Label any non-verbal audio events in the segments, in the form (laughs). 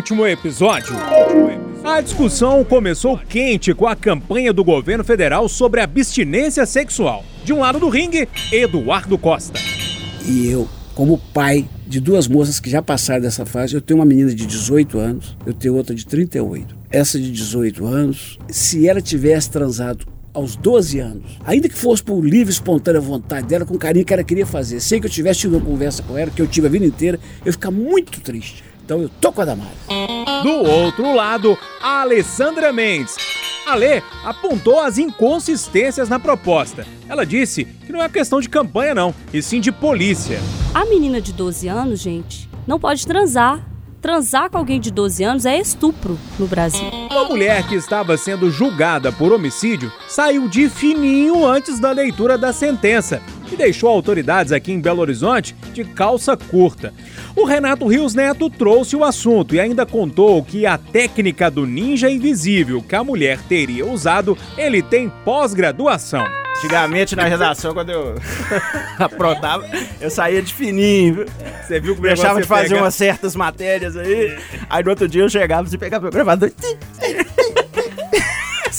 último episódio, a discussão começou quente com a campanha do governo federal sobre abstinência sexual. De um lado do ringue, Eduardo Costa. E eu, como pai de duas moças que já passaram dessa fase, eu tenho uma menina de 18 anos, eu tenho outra de 38. Essa de 18 anos, se ela tivesse transado aos 12 anos, ainda que fosse por livre, espontânea vontade dela, com carinho que ela queria fazer, sem que eu tivesse tido uma conversa com ela, que eu tive a vida inteira, eu ia ficar muito triste. Então eu tô com a Damares. Do outro lado, a Alessandra Mendes. A Lê apontou as inconsistências na proposta. Ela disse que não é questão de campanha, não, e sim de polícia. A menina de 12 anos, gente, não pode transar. Transar com alguém de 12 anos é estupro no Brasil. Uma mulher que estava sendo julgada por homicídio saiu de fininho antes da leitura da sentença e deixou autoridades aqui em Belo Horizonte de calça curta. O Renato Rios Neto trouxe o assunto e ainda contou que a técnica do ninja invisível que a mulher teria usado, ele tem pós-graduação. Antigamente na redação, quando eu (laughs) aprontava, eu saía de fininho? Você viu que Deixava de fazer pega... umas certas matérias aí. Aí no outro dia eu chegava e pegava meu gravador.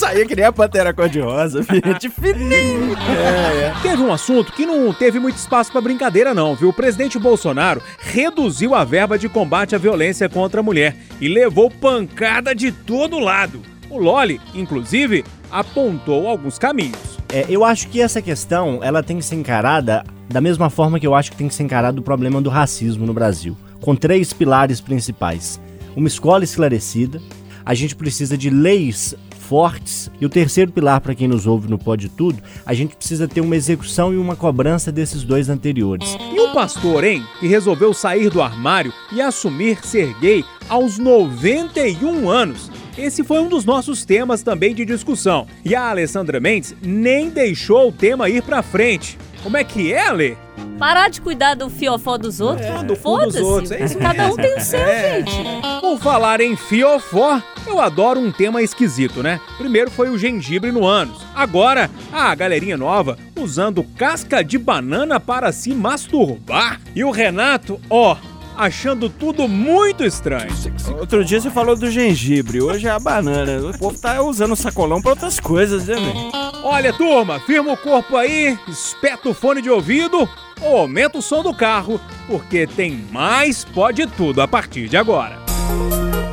Saía que nem a pantera cor-de-rosa, (laughs) filho. De fininho. É, é. Teve um assunto que não teve muito espaço para brincadeira, não, viu? O presidente Bolsonaro reduziu a verba de combate à violência contra a mulher e levou pancada de todo lado. O Loli, inclusive, apontou alguns caminhos. É, eu acho que essa questão ela tem que ser encarada da mesma forma que eu acho que tem que ser encarado o problema do racismo no Brasil, com três pilares principais: uma escola esclarecida, a gente precisa de leis fortes e o terceiro pilar para quem nos ouve no Pode Tudo, a gente precisa ter uma execução e uma cobrança desses dois anteriores. E o pastor, hein, que resolveu sair do armário e assumir ser gay aos 91 anos. Esse foi um dos nossos temas também de discussão. E a Alessandra Mendes nem deixou o tema ir para frente. Como é que é, Lê? Parar de cuidar do fiofó dos outros. É, do fundo dos outros. É isso Cada um tem o seu, É. gente. Por falar em fiofó, eu adoro um tema esquisito, né? Primeiro foi o gengibre no ânus. Agora, a galerinha nova usando casca de banana para se masturbar. E o Renato, ó, achando tudo muito estranho. Outro dia você falou do gengibre, hoje é a banana. O povo tá usando o sacolão pra outras coisas, né, velho? Olha, turma, firma o corpo aí, espeta o fone de ouvido ou aumenta o som do carro, porque tem mais pode tudo a partir de agora.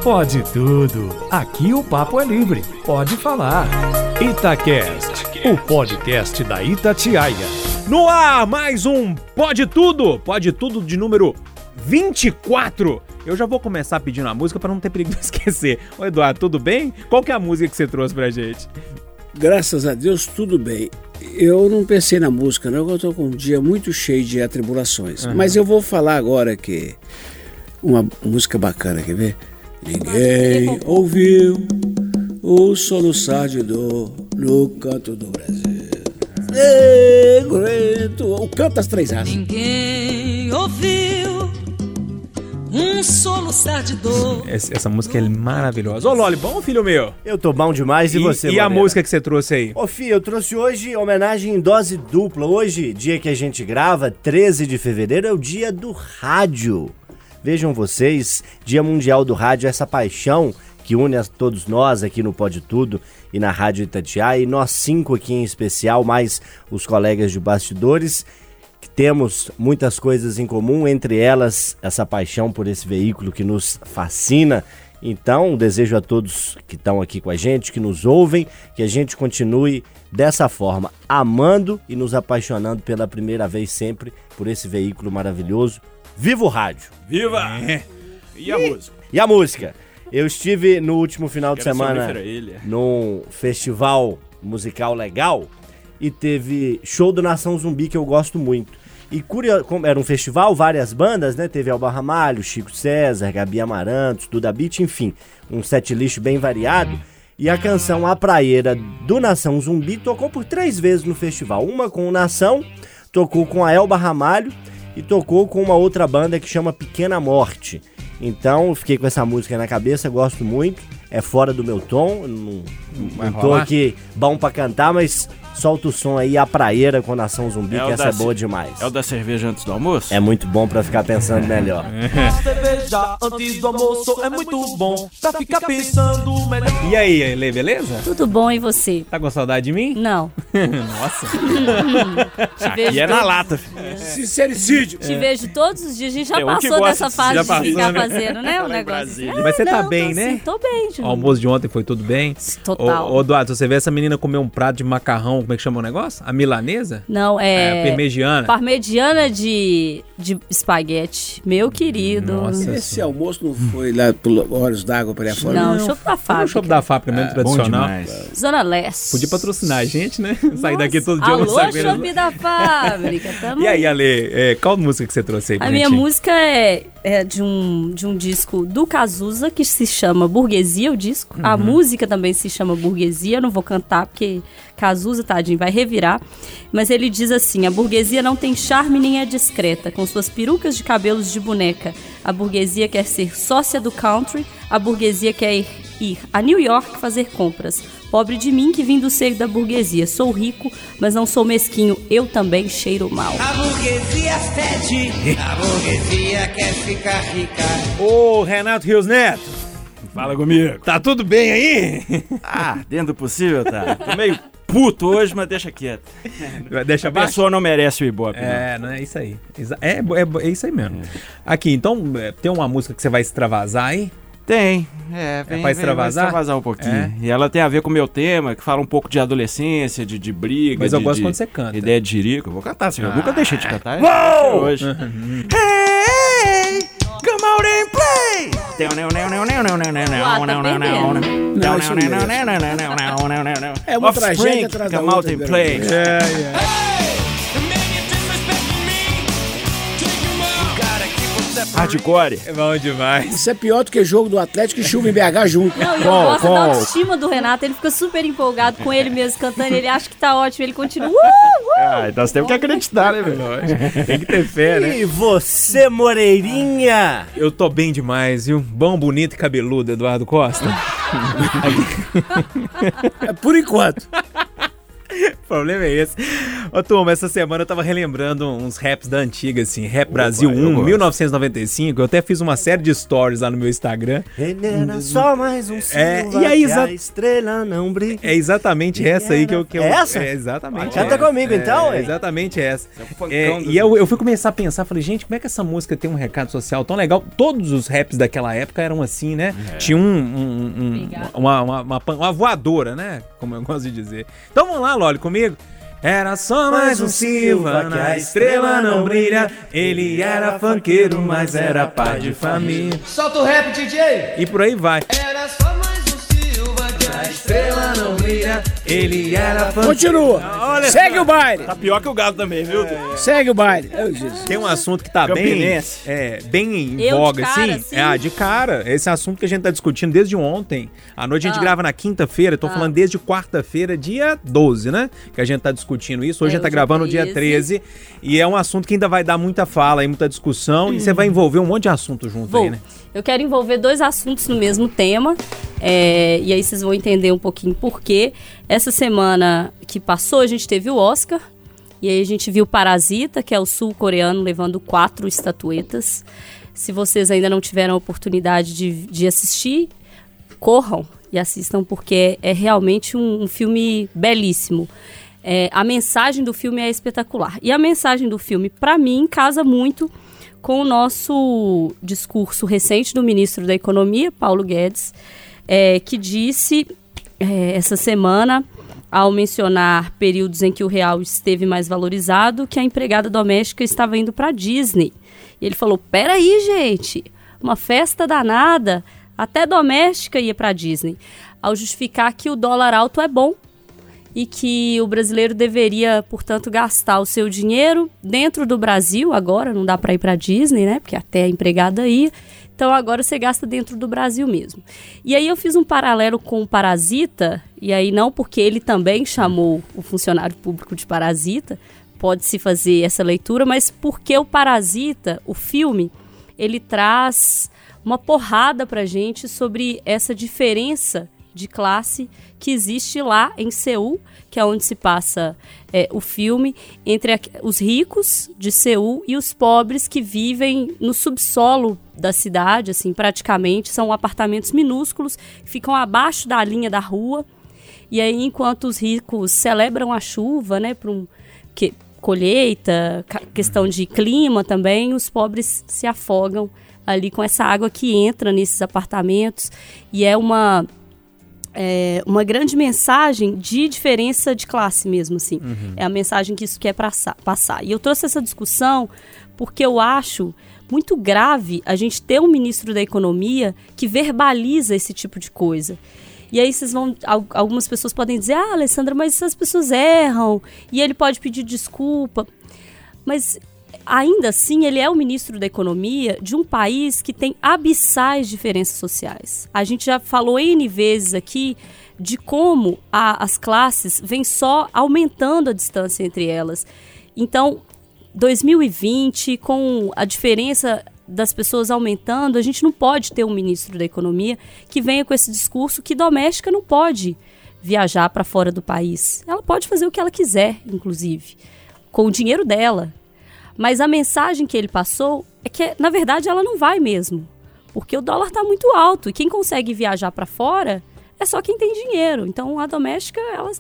Pode tudo. Aqui o papo é livre. Pode falar. Itacast, o podcast da Itatiaia. No ar, mais um Pode Tudo, Pode Tudo de número 24. Eu já vou começar pedindo a música para não ter perigo de (laughs) esquecer. Ô Eduardo, tudo bem? Qual que é a música que você trouxe pra gente? Graças a Deus, tudo bem. Eu não pensei na música, não, eu estou com um dia muito cheio de atribulações. Mas eu vou falar agora que uma música bacana, quer ver? Ninguém ouviu o soluçar de dor no canto do Brasil. Segredo, o canto das três raças. Ninguém ouviu um soluçar de dor. Essa, essa música é maravilhosa. Ô Loli, bom filho meu? Eu tô bom demais e, você, E a música que você trouxe aí? Ô Fih, eu trouxe hoje homenagem em dose dupla. Hoje, dia que a gente grava, 13 de fevereiro, é o dia do rádio. Vejam vocês, Dia Mundial do Rádio, essa paixão que une a todos nós aqui no Pode Tudo e na Rádio Itatiaia, e nós cinco aqui em especial, mais os colegas de bastidores, temos muitas coisas em comum, entre elas essa paixão por esse veículo que nos fascina. Então, desejo a todos que estão aqui com a gente, que nos ouvem, que a gente continue dessa forma, amando e nos apaixonando pela primeira vez sempre por esse veículo maravilhoso. Viva o rádio! Viva! E a música? E a música? Eu estive no último final de Quero semana ele. num festival musical legal e teve show do Nação Zumbi que eu gosto muito. E curio... era um festival, várias bandas, né? Teve Alba Ramalho, Chico César, Gabi Amarantos, Duda Beat, enfim, um set list bem variado. E a canção A Praieira do Nação Zumbi tocou por três vezes no festival. Uma com o Nação, tocou com a Elba Ramalho e tocou com uma outra banda que chama Pequena Morte. Então, fiquei com essa música na cabeça, gosto muito. É fora do meu tom, não, não tô aqui bom pra cantar, mas Solta o som aí, a praieira com Nação Zumbi, É o que essa da é boa demais. É o da cerveja antes do almoço? É muito bom pra ficar pensando melhor. (laughs) Cerveja antes do almoço é muito bom pra ficar pensando melhor. E aí, Lê, beleza? Tudo bom e você? Tá com saudade de mim? Não. (laughs) Nossa. (laughs) E é na lata, filho. Sincericídio. te vejo todos os dias. A gente já que passou dessa fase de passou, ficar né? fazendo, né? O negócio. Assim. Mas você tá Não, bem, tô né? sim, tô bem, O Júnior. almoço de ontem foi tudo bem? Total. Ô, ô Eduardo, você vê essa menina comer um prato de macarrão, como é que chama o negócio? A milanesa? Não, É, é. parmegiana. Parmegiana de, de espaguete. Meu querido. Nossa. Esse almoço não foi lá por Olhos d'Água para fora? Não, chopp da Foi no fábrica. shopping da fábrica mesmo, Bom tradicional. Zona Leste. Podia patrocinar a gente, né? (laughs) Sair daqui todo dia Alô, eles. chopp da fábrica. (laughs) Tamo E aí, Ale, é, qual música que você trouxe aí pra A minha gente? música é, é de, um, de um disco do Cazuza que se chama Burguesia, o disco. A Uhum. música também se chama Burguesia, eu não vou cantar porque Cazuza, tadinho, vai revirar. Mas ele diz assim: a burguesia não tem charme nem é discreta, com suas perucas de cabelos de boneca. A burguesia quer ser sócia do country, a burguesia quer ir, ir a New York fazer compras. Pobre de mim que vim do seio da burguesia. Sou rico, mas não sou mesquinho. Eu também cheiro mal. A burguesia fede, a burguesia quer ficar rica. Ô, Renato Rios Neto, Fala comigo. tá tudo bem aí? Ah, dentro do possível, tá. Tô meio puto hoje, mas deixa quieto. Deixa A pessoa não merece o Ibope? É, não é isso aí. É, é, é isso aí mesmo. Aqui, então, é, tem uma música que você vai extravasar aí? Tem. É, vem, pra vem, vai extravasar? extravasar um pouquinho. É. E ela tem a ver com o meu tema, que fala um pouco de adolescência, de, de briga. Mas eu de- gosto de quando você canta. Ah. Ideia de jirico. Eu vou cantar, viu? Eu nunca deixei de cantar. é Hoje. Hey, and play! Não, não É uma Offspring, tragédia atrás da Come out outra, and Vera. play. Hardcore. É bom demais. Isso é pior do que jogo do Atlético e chuva em BH junto. Não, e eu gosto da autoestima do Renato. Ele fica super empolgado com ele mesmo cantando. Ele acha que tá ótimo. Ele continua. Uh, (laughs) uh. Ah, então você tem que acreditar, né, velho? Tem que ter fé, né? E você, Moreirinha? Eu tô bem demais, viu? Bom, bonito e cabeludo, Eduardo Costa. É por enquanto. O (laughs) problema é esse. Ô, turma, essa semana eu tava relembrando uns raps da antiga, assim. Rap Brasil eu 1, gosto. 1995. Eu até fiz uma série de stories lá no meu Instagram. Era só mais um É, e aí, que a estrela não brilha. É exatamente essa aí que eu... Que eu É essa? É exatamente Canta essa. comigo, então, É exatamente essa. É, do- e eu, eu fui começar a pensar, falei, gente, como é que essa música tem um recado social tão legal? Todos os raps daquela época eram assim, né? Tinha um, um- um- uma, uma, uma, uma voadora, né? Como eu gosto de dizer. Então vamos lá, Loli, comigo. Era só mais um Silva, que a estrela não brilha. Ele era funkeiro, mas era pai de família. Solta o rap, DJ! E por aí vai. Era só mais Estrela não brilha, ele era. Continua. Segue o baile. Tá pior que o gado também, viu? Segue o baile. Jesus. Tem um assunto que tá bem, Campinense. é, bem em Eu de voga, cara, assim. assim? É, ah, de cara. Esse assunto que a gente tá discutindo desde ontem. À noite a gente Ah. grava na quinta-feira. Tô falando desde quarta-feira, dia 12, né? Que a gente tá discutindo isso. Hoje É, a gente tá hoje é gravando no dia 13. 13. E é um assunto que ainda vai dar muita fala e muita discussão. E você vai envolver um monte de assunto junto Vou. aí, né? Eu quero envolver dois assuntos no mesmo tema. é, e aí vocês vão entender um pouquinho por quê. Essa semana que passou, a gente teve o Oscar. E aí a gente viu Parasita, que é o sul-coreano, levando quatro estatuetas. Se vocês ainda não tiveram a oportunidade de, de assistir, corram e assistam, porque é, é realmente um, um filme belíssimo. É, a mensagem do filme é espetacular. E a mensagem do filme, para mim, casa muito com o nosso discurso recente do ministro da Economia, Paulo Guedes, é, que disse é, essa semana, ao mencionar períodos em que o real esteve mais valorizado, que a empregada doméstica estava indo para Disney. E ele falou: peraí, gente, uma festa danada, até doméstica ia para Disney. Ao justificar que o dólar alto é bom e que o brasileiro deveria, portanto, gastar o seu dinheiro dentro do Brasil. Agora não dá para ir para Disney, né? Porque até a empregada ia. Então agora você gasta dentro do Brasil mesmo. E aí eu fiz um paralelo com o Parasita, e aí não porque ele também chamou o funcionário público de parasita, pode-se fazer essa leitura, mas porque o Parasita, o filme, ele traz uma porrada pra gente sobre essa diferença de classe que existe lá em Seul, que é onde se passa é, o filme, entre os ricos de Seul e os pobres que vivem no subsolo da cidade, assim, praticamente. São apartamentos minúsculos, ficam abaixo da linha da rua. E aí, enquanto os ricos celebram a chuva, né, para um que, colheita, questão de clima também, os pobres se afogam ali com essa água que entra nesses apartamentos e é uma é, uma grande mensagem de diferença de classe mesmo, assim. Uhum. É a mensagem que isso quer passar. E eu trouxe essa discussão porque eu acho muito grave a gente ter um ministro da economia que verbaliza esse tipo de coisa. E aí vocês vão. Algumas pessoas podem dizer, ah, Alessandra, mas essas pessoas erram. E ele pode pedir desculpa. Mas ainda assim, ele é o ministro da Economia de um país que tem abissais diferenças sociais. A gente já falou N vezes aqui de como a, as classes vêm só aumentando a distância entre elas. Então, 2020, com a diferença das pessoas aumentando, a gente não pode ter um ministro da Economia que venha com esse discurso que doméstica não pode viajar para fora do país. Ela pode fazer o que ela quiser, inclusive, com o dinheiro dela. Mas a mensagem que ele passou é que, na verdade, ela não vai mesmo. Porque o dólar está muito alto e quem consegue viajar para fora é só quem tem dinheiro. Então, a doméstica, ela,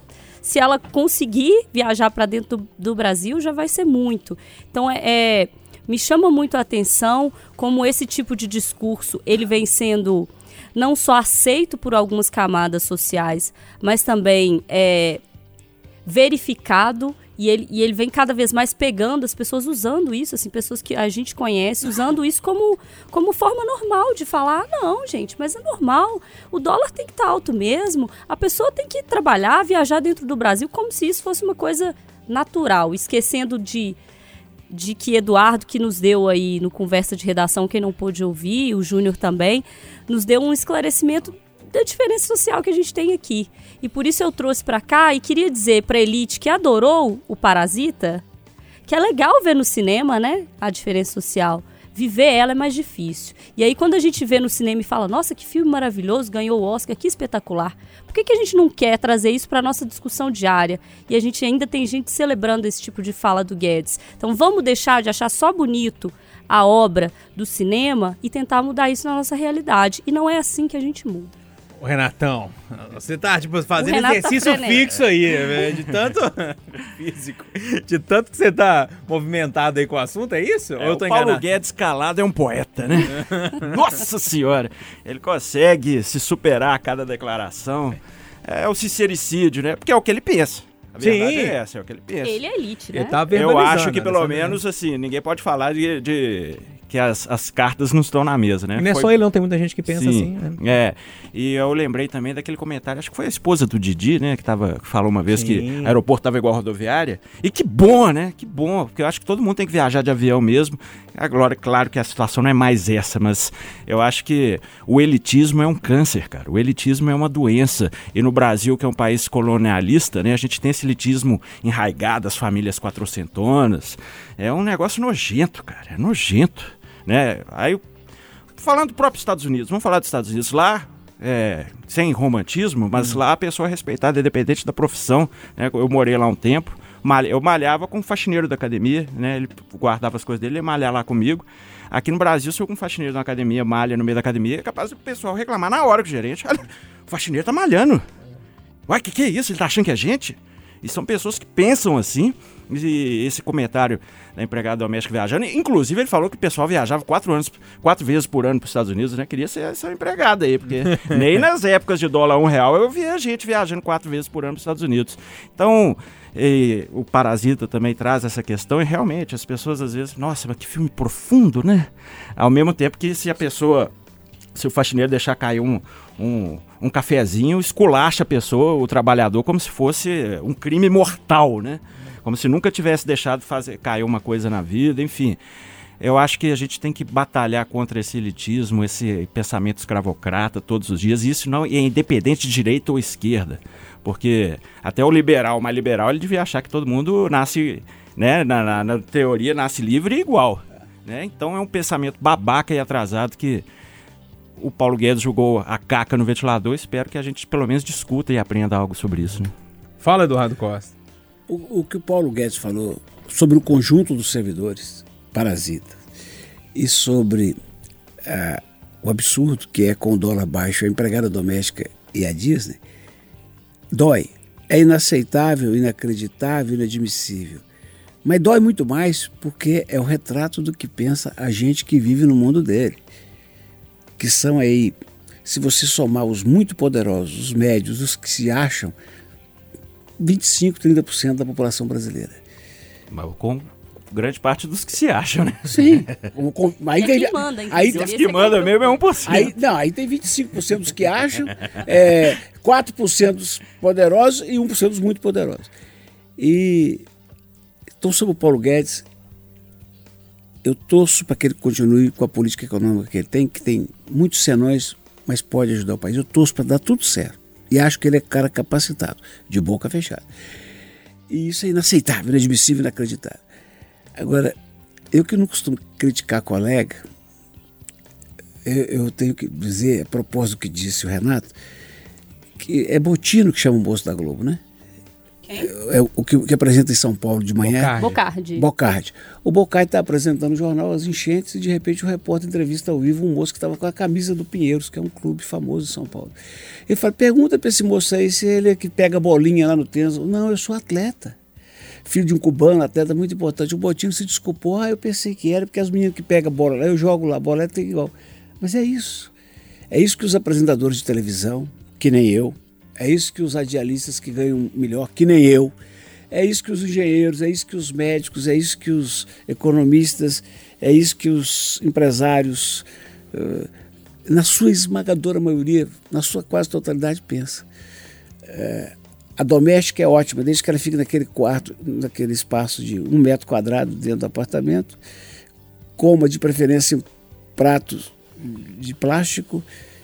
se ela conseguir viajar para dentro do, do, Brasil, já vai ser muito. Então, é, é, me chama muito a atenção como esse tipo de discurso ele vem sendo não só aceito por algumas camadas sociais, mas também é, verificado e ele, e ele vem cada vez mais pegando as pessoas usando isso, assim, pessoas que a gente conhece, usando isso como, como forma normal de falar, não, gente, mas é normal, o dólar tem que estar tá alto mesmo, a pessoa tem que trabalhar, viajar dentro do Brasil como se isso fosse uma coisa natural, esquecendo de de que Eduardo, que nos deu aí no conversa de redação, quem não pôde ouvir, o Júnior também, nos deu um esclarecimento da diferença social que a gente tem aqui. E por isso eu trouxe para cá e queria dizer para elite que adorou o Parasita, que é legal ver no cinema, né, a diferença social. Viver ela é mais difícil. E aí quando a gente vê no cinema e fala, nossa, que filme maravilhoso, ganhou o Oscar, que espetacular. Por que, que a gente não quer trazer isso para nossa discussão diária? E a gente ainda tem gente celebrando esse tipo de fala do Guedes. Então vamos deixar de achar só bonito a obra do cinema e tentar mudar isso na nossa realidade. E não é assim que a gente muda. Ô, Renatão, você tá, tipo, fazendo tá exercício tá fixo aí, né? de tanto (laughs) físico, de tanto que você tá movimentado aí com o assunto, é isso? É, Ou eu tô o Paulo enganado? Guedes calado é um poeta, né? (laughs) Nossa senhora, ele consegue se superar a cada declaração. É o sincericídio, né? Porque é o que ele pensa. A verdade Sim. é essa, é o que ele pensa. Ele é elite, né? Ele tá eu acho que pelo menos, assim, ninguém pode falar de, de que as, as cartas não estão na mesa, né? E não é foi... só ele, não, tem muita gente que pensa Sim, assim. Né? É. E eu lembrei também daquele comentário, acho que foi a esposa do Didi, né? Que, tava, que falou uma vez Sim. que o aeroporto estava igual a rodoviária. E que bom, né? Que bom, porque eu acho que todo mundo tem que viajar de avião mesmo. Agora, claro que a situação não é mais essa, mas eu acho que o elitismo é um câncer, cara. O elitismo é uma doença. E no Brasil, que é um país colonialista, né? A gente tem esse elitismo enraigado, as famílias quatrocentonas. É um negócio nojento, cara. É nojento né? Aí, falando do próprio Estados Unidos, vamos falar dos Estados Unidos. Lá, é, sem romantismo, mas uhum. lá a pessoa é respeitada, independente da profissão. Né? Eu morei lá um tempo, eu malhava com o faxineiro da academia, né? Ele guardava as coisas dele, ele malhar lá comigo. Aqui no Brasil, se eu com um faxineiro na academia malha no meio da academia, é capaz do pessoal reclamar na hora com o gerente. Olha, o faxineiro tá malhando. Uai, que que é isso? Ele tá achando que é gente? E são pessoas que pensam assim. E esse comentário da empregada doméstica viajando, inclusive ele falou que o pessoal viajava quatro anos, quatro vezes por ano para os Estados Unidos, né? Queria ser essa empregada aí, porque (laughs) nem nas épocas de dólar um real eu via gente viajando quatro vezes por ano para os Estados Unidos. Então, o Parasita também traz essa questão e realmente as pessoas às vezes, nossa, mas que filme profundo, né? Ao mesmo tempo que se a pessoa se o faxineiro deixar cair um, um, um cafezinho, esculacha a pessoa, o trabalhador, como se fosse um crime mortal, né? Como se nunca tivesse deixado fazer cair uma coisa na vida, enfim. Eu acho que a gente tem que batalhar contra esse elitismo, esse pensamento escravocrata todos os dias. E isso não é independente de direita ou esquerda. Porque até o liberal, mais liberal, ele devia achar que todo mundo nasce, né, na, na, na teoria, nasce livre e igual. Né? Então é um pensamento babaca e atrasado que o Paulo Guedes jogou a caca no ventilador. Espero que a gente pelo menos discuta e aprenda algo sobre isso. Né? Fala, Eduardo Costa. O, o que o Paulo Guedes falou sobre o conjunto dos servidores parasitas e sobre ah, o absurdo que é com o dólar baixo a empregada doméstica e a Disney, dói. É inaceitável, inacreditável, inadmissível. Mas dói muito mais porque é o retrato do que pensa a gente que vive no mundo dele. Que são aí, se você somar os muito poderosos, os médios, os que se acham, 25, 30% da população brasileira. Mas com grande parte dos que se acham, né? Sim. (laughs) Com- com- aí, É tem- quem manda, aí, inclusive. Os que mandam mesmo é 1%. aí, não, aí tem 25% dos que acham, é, 4% dos poderosos e 1% dos muito poderosos. E então sobre o Paulo Guedes, eu torço para que ele continue com a política econômica que ele tem, que tem muitos senões, mas pode ajudar o país. Eu torço para dar tudo certo. E acho que ele é cara capacitado, de boca fechada. E isso é inaceitável, inadmissível, inacreditável. Agora, eu que não costumo criticar colega, eu, eu tenho que dizer, a propósito do que disse o Renato, que é Botino que chama o moço da Globo, né? Quem? É o que, que apresenta em São Paulo de manhã. Bocardi. Bocardi. Bocardi. O Bocardi está apresentando o jornal As Enchentes e de repente o repórter entrevista ao vivo um moço que estava com a camisa do Pinheiros, que é um clube famoso em São Paulo. Ele fala: pergunta para esse moço aí se ele é que pega bolinha lá no tênis. Não, eu sou atleta. Filho de um cubano, atleta muito importante. O Botino se desculpou. Ah, eu pensei que era, porque as meninas que pegam bola lá, eu jogo lá, bola é igual. Mas é isso. É isso que os apresentadores de televisão, que nem eu, é isso que os radialistas que ganham melhor, que nem eu, é isso que os engenheiros, é isso que os médicos, é isso que os economistas, é isso que os empresários, eh, na sua esmagadora maioria, na sua quase totalidade, pensa. Eh, a doméstica é ótima, desde que ela fique naquele quarto, naquele espaço de um metro quadrado dentro do apartamento, coma de preferência em pratos de plástico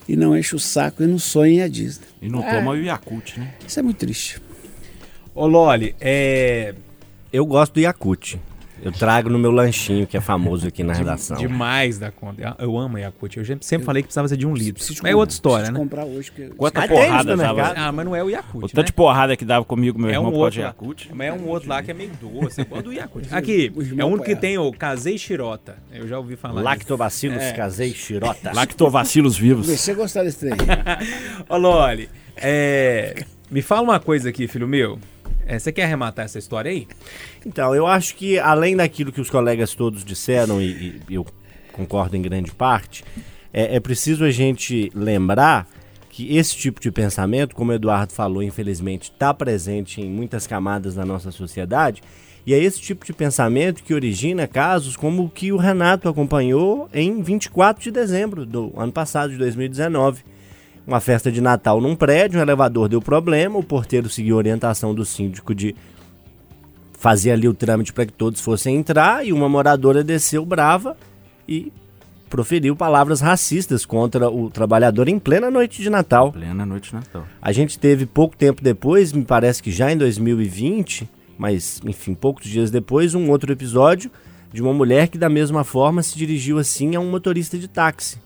e não enche o saco e não sonhe a Disney. E não toma o Yakult, né? Isso é muito triste. Ô, Loli, é Eu gosto do Yakut. Eu trago no meu lanchinho, que é famoso aqui na redação. demais da conta. Eu amo Yakult. Eu sempre sempre falei que precisava ser de um litro. Preciso Mas é outra história, né? comprar hoje. Porque... Quanta Ah, porrada dava. Ah, mas não é o O Yakult, tanto né? de porrada que dava comigo, meu É irmão um pode. Yakult. mas é um outro lá que é meio doce. Eu gosto do Yakult. Aqui, é o único que tem o Casei Shirota. Eu já ouvi falar. Lactobacilos É. casei xirota. (laughs) Lactovacilos vivos. A gostar desse trem. (laughs) Ô, Loli, é, me fala uma coisa aqui, filho meu. É, você quer arrematar essa história aí? Então, eu acho que além daquilo que os colegas todos disseram, e, e eu concordo em grande parte, é, é preciso a gente lembrar que esse tipo de pensamento, como o Eduardo falou, infelizmente está presente em muitas camadas da nossa sociedade, e é esse tipo de pensamento que origina casos como o que o Renato acompanhou em 24 de dezembro do ano passado, de 2019 uma festa de Natal num prédio, um elevador deu problema, o porteiro seguiu a orientação do síndico de fazer ali o trâmite para que todos fossem entrar e uma moradora desceu brava e proferiu palavras racistas contra o trabalhador em plena noite de Natal. Plena noite de Natal. A gente teve pouco tempo depois, me parece que já em 2020, mas enfim, poucos dias depois, um outro episódio de uma mulher que da mesma forma se dirigiu assim a um motorista de táxi.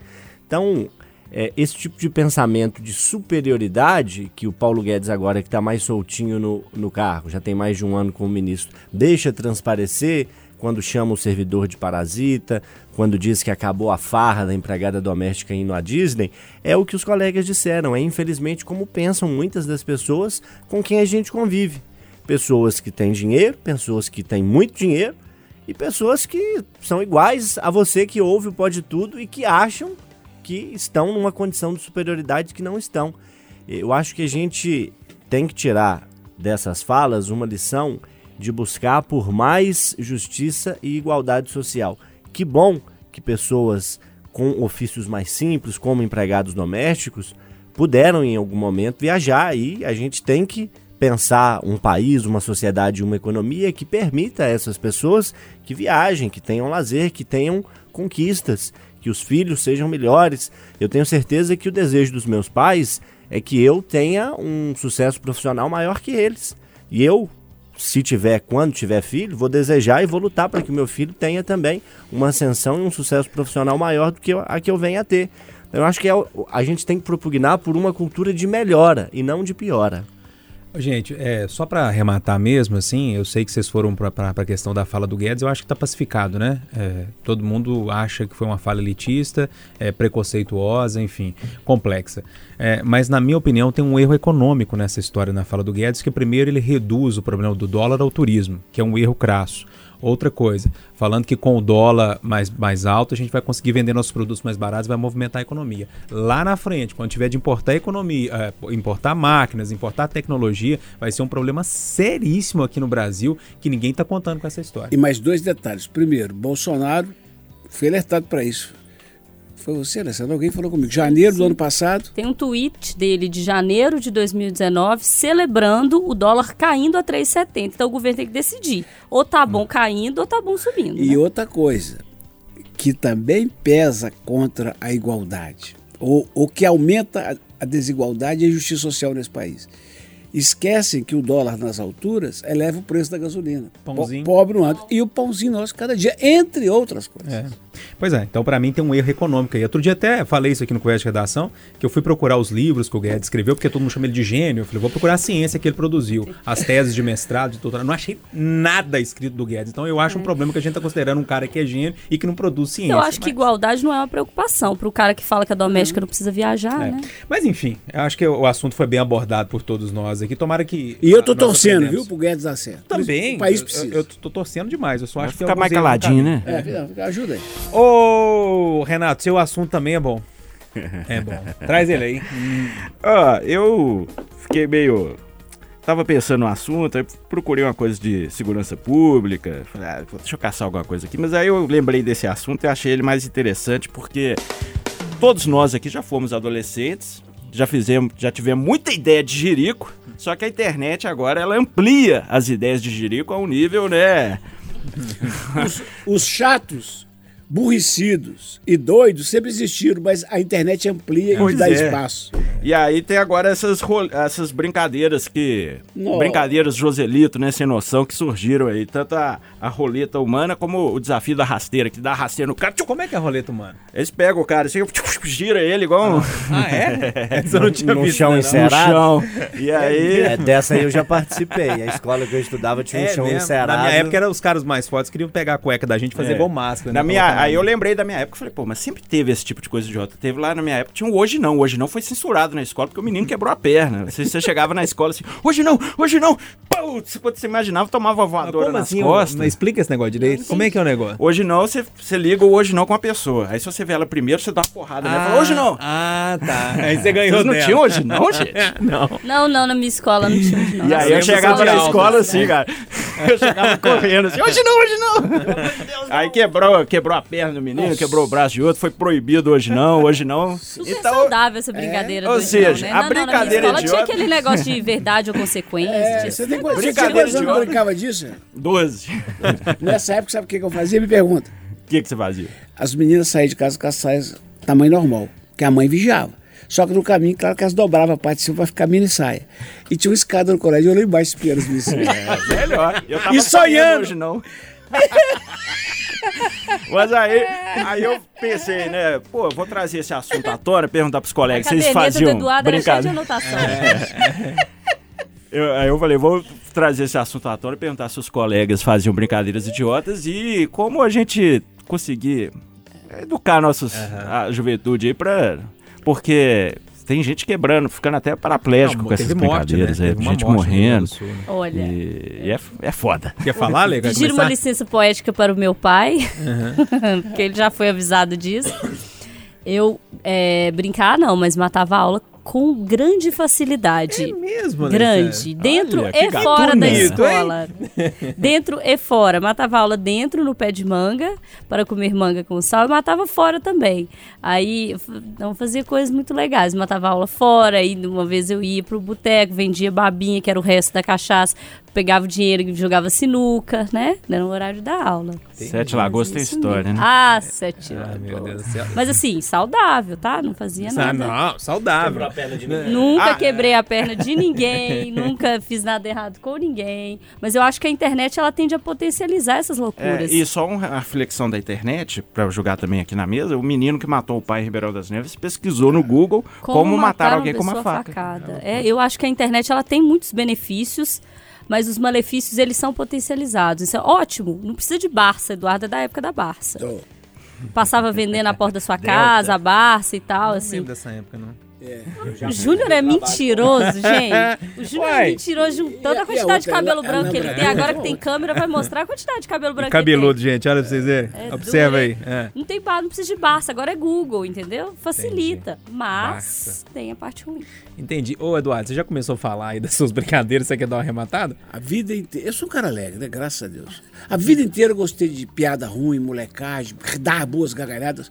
Então, é, esse tipo de pensamento de superioridade que o Paulo Guedes agora que está mais soltinho no, no cargo, já tem mais de um ano como ministro, deixa transparecer quando chama o servidor de parasita, quando diz que acabou a farra da empregada doméstica indo à Disney, é o que os colegas disseram, é infelizmente como pensam muitas das pessoas com quem a gente convive. Pessoas que têm dinheiro, pessoas que têm muito dinheiro e pessoas que são iguais a você que ouve o Pode Tudo e que acham que estão numa condição de superioridade que não estão. Eu acho que a gente tem que tirar dessas falas uma lição de buscar por mais justiça e igualdade social. Que bom que pessoas com ofícios mais simples, como empregados domésticos, puderam em algum momento viajar e a gente tem que pensar um país, uma sociedade, uma economia que permita a essas pessoas que viajem, que tenham lazer, que tenham conquistas, que os filhos sejam melhores. Eu tenho certeza que o desejo dos meus pais é que eu tenha um sucesso profissional maior que eles. E eu, se tiver, quando tiver filho, vou desejar e vou lutar para que o meu filho tenha também uma ascensão e um sucesso profissional maior do que a que eu venha a ter. Eu acho que é, a gente tem que propugnar por uma cultura de melhora e não de piora. Gente, é, só para arrematar mesmo, assim, eu sei que vocês foram para a questão da fala do Guedes, eu acho que está pacificado, né? É, todo mundo acha que foi uma fala elitista, é, preconceituosa, enfim, complexa. É, mas, na minha opinião, tem um erro econômico nessa história na fala do Guedes, que primeiro ele reduz o problema do dólar ao turismo, que é um erro crasso. Outra coisa, falando que com o dólar mais, mais alto a gente vai conseguir vender nossos produtos mais baratos vai movimentar a economia. Lá na frente, quando tiver de importar economia, eh, importar máquinas, importar tecnologia, vai ser um problema seríssimo aqui no Brasil que ninguém está contando com essa história. E mais dois detalhes. Primeiro, Bolsonaro foi alertado para isso. Foi você, Alessandro? Alguém falou comigo. Janeiro do ano passado. Tem um tweet dele de janeiro de 2019 celebrando o dólar caindo a 3,70. Então o governo tem que decidir. Ou tá bom caindo ou tá bom subindo. E né? outra coisa, que também pesa contra a igualdade, ou, ou que aumenta a, a desigualdade e a injustiça social nesse país. Esquecem que o dólar nas alturas eleva o preço da gasolina. Pãozinho. Po- Pobre não anda. E o pãozinho nosso cada dia, entre outras coisas. É. Pois é, então para mim tem um erro econômico aí. Outro dia até falei isso aqui no Conversa de Redação, que eu fui procurar os livros que o Guedes escreveu, porque todo mundo chama ele de gênio. Eu falei, vou procurar a ciência que ele produziu, as teses de mestrado, de doutorado. Não achei nada escrito do Guedes. Então eu acho um problema que a gente tá considerando um cara que é gênio e que não produz ciência. Eu acho que Mas- igualdade não é uma preocupação para o cara que fala que a doméstica não precisa viajar, É. né? Mas enfim, eu acho que o assunto foi bem abordado por todos nós aqui. Tomara que. E eu tô torcendo, aprendemos. viu, pro Guedes dar certo. Também. O país eu- precisa. Eu, eu tô torcendo demais. Eu só acho que ficar mais caladinho, né? É, ajuda aí. Ô, Renato, seu assunto também é bom. (laughs) É bom. Traz ele aí. Ó, eu fiquei meio. Tava pensando no assunto, aí procurei uma coisa de segurança pública. Falei, ah, deixa eu caçar alguma coisa aqui. Mas aí eu lembrei desse assunto e achei ele mais interessante porque todos nós aqui já fomos adolescentes, já fizemos, já tivemos muita ideia de jirico, só que a internet agora ela amplia as ideias de jirico a um nível, né? Os, os chatos, burricidos e doidos sempre existiram, mas a internet amplia Pois e dá é. espaço. E aí tem agora essas, essas brincadeiras que. Brincadeiras Joselito, né? Sem noção, que surgiram aí. Tanto a, a roleta humana como o desafio da rasteira, que dá rasteira no cara. Como é que é a roleta humana? Eles pegam o cara assim, gira ele igual um. Ah, é? (laughs) Essa eu não tinha No visto. chão né, cé- no Encerado? chão. E aí. É, dessa aí eu já participei. A escola que eu estudava tinha um É chão mesmo? encerado. Na minha época era os caras mais fortes que queriam pegar a cueca da gente e fazer É. igual máscara. né? Na minha, Colocar aí eu lembrei da minha época e falei, pô, mas sempre teve esse tipo de coisa idiota. Teve lá na minha época, tinha um hoje não. Hoje não foi censurado na escola porque o menino quebrou a perna. Você, você chegava na escola assim, hoje não, hoje não. Putz, quando você imaginava, tomava Mas voadora como nas assim? costas. Explica esse negócio direito. Como é que é o negócio? Hoje não, você, você liga o hoje não com a pessoa. Aí se você vê ela primeiro, você dá uma porrada nela e fala, hoje não. Ah, tá. (laughs) Aí você ganhou Vocês não dela. tinham hoje não, gente? (laughs) não. Não, não, na minha escola não tinha. Não. E aí eu lembro chegava na escola assim, cara. Eu chegava correndo assim, hoje não, hoje não. Aí quebrou, quebrou a perna do menino, quebrou o braço de outro, foi proibido hoje não, hoje não. Super saudável essa brincadeira ou do seja, João, né? a Não, não, brincadeira na minha escola idiota- tinha aquele negócio de verdade ou consequência. É, você tem quantos anos idiota. que brincava disso? 12. Nessa época, sabe o que que eu fazia? Me pergunta. O que, que você fazia? As meninas saíam de casa com as saias tamanho normal, que a mãe vigiava. Só que no caminho, claro que elas dobravam a parte de cima pra ficar mini saia. E tinha uma escada no colégio, eu lá embaixo espiando as meninas. É, melhor. Eu tava E sonhando. hoje não. (laughs) Mas aí, aí eu pensei, né? Pô, eu vou trazer esse assunto à tona, perguntar pros A colegas se eles caderneta do faziam brincadeira. anotação. Eu, aí eu falei, vou trazer esse assunto à tona e perguntar se os colegas faziam brincadeiras idiotas e como a gente conseguir educar nossos, a juventude aí pra... Porque tem gente quebrando, ficando até paraplégico com essas morte, né? brincadeiras, é, Teve uma gente morrendo. do Sul, né? Olha. E, e é, é foda. Quer falar? Quer Pedir uma licença poética para o meu pai, (laughs) porque ele já foi avisado disso. Eu é, brincar, não, mas matava a aula com grande facilidade. É mesmo, né? Grande, dentro Olha, e fora da hein? escola. (laughs) dentro e fora. Matava aula dentro, no pé de manga, para comer manga com sal, e matava fora também. Aí não fazia coisas muito legais. Matava aula fora, aí uma vez eu ia pro boteco, vendia babinha, que era o resto da cachaça, pegava o dinheiro e jogava sinuca, né? Era no horário da aula. Sete Lagoas tem história, mesmo. né? Ah, Sete Ai, Lagoas. meu Deus do céu. Mas assim, saudável, tá? Não fazia Ah, nada. não, saudável. Nunca Ah, quebrei a perna de ninguém, (laughs) nunca fiz nada errado com ninguém. Mas eu acho que a internet ela tende a potencializar essas É, loucuras. e só uma reflexão da internet, pra eu jogar também aqui na mesa, o menino que matou o pai em Ribeirão das Neves pesquisou no Google como, matar alguém com uma faca. facada. É, eu acho que a internet ela tem muitos benefícios, mas os malefícios eles são potencializados. Isso é ótimo. Não precisa de Barça, Eduardo é da época da Barça. Tô. Passava vendendo na porta da sua casa, a Barça e tal, Não assim. lembro dessa época, não. O Júnior é mentiroso, gente. O Júnior é mentiroso juntando a- quantidade de cabelo branco ela- que ele tem. Agora que tem câmera, vai mostrar a quantidade de cabelo branco Cabeludo, que ele gente, olha pra vocês verem. É Observa aí. É. Não tem bar, não precisa de Barça, agora é Google, entendeu? Facilita. Mas Barça. tem a parte ruim. Entendi. Ô, Eduardo, você já começou a falar aí das suas brincadeiras, você quer dar uma arrematada? A vida inteira. Eu sou um cara alegre, né? Graças a Deus. A vida inteira eu gostei de piada ruim, molecagem, dar boas gargalhadas.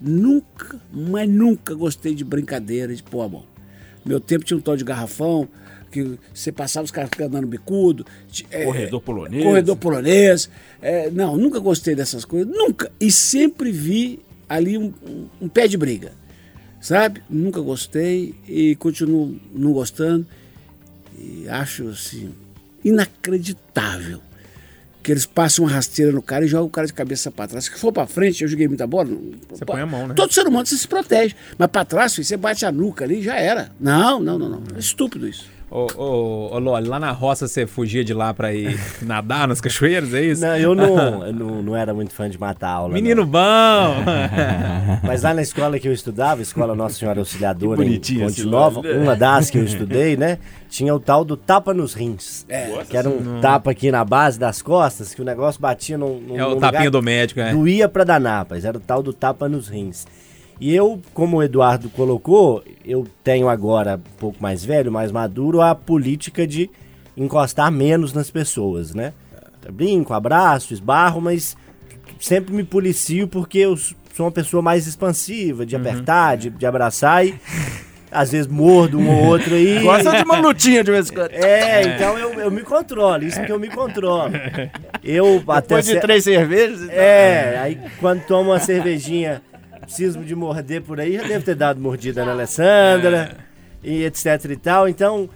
Nunca, mas nunca gostei de brincadeira, de pôr a mão. Meu tempo tinha um tal de garrafão, que você passava os caras ficando dando bicudo. é, Corredor polonês. Corredor polonês. É, não, nunca gostei dessas coisas. Nunca. E sempre vi ali um, um- um pé de briga. Sabe? Nunca gostei e continuo não gostando. E acho assim, inacreditável que eles passam uma rasteira no cara e jogam o cara de cabeça pra trás. Se for pra frente, eu joguei muita bola. Você põe a mão, né? Todo ser humano você se protege. Mas pra trás, filho, você bate a nuca ali e já era. Não, não, não, não. É estúpido isso. Ô, ô, ô, Loli, lá na roça você fugia de lá pra ir nadar nas cachoeiras, é isso? Não, eu não, eu não, não era muito fã de matar aula. Menino não. bom! (laughs) Mas lá na escola que eu estudava, Escola Nossa Senhora Auxiliadora em Ponte Nova, né? uma das que eu estudei, né? Tinha o tal do tapa nos rins. que era um tapa aqui na base das costas, que o negócio batia num, num é o num tapinha lugar do médico, é. doía pra danar, rapaz. Era o tal do tapa nos rins. E eu, como o Eduardo colocou, eu tenho agora, um pouco mais velho, mais maduro, a política de encostar menos nas pessoas, né? Brinco, abraço, esbarro, mas sempre me policio porque eu sou uma pessoa mais expansiva, de apertar, de, de abraçar e às vezes mordo um ou outro aí. (laughs) Gosta de uma lutinha de vez em quando. É, então eu, eu me controlo, isso que eu me controlo. Eu até Depois de três cervejas. então. é, aí quando toma uma cervejinha, preciso de morder por aí, já devo ter dado mordida na Alessandra e etc e tal. Então,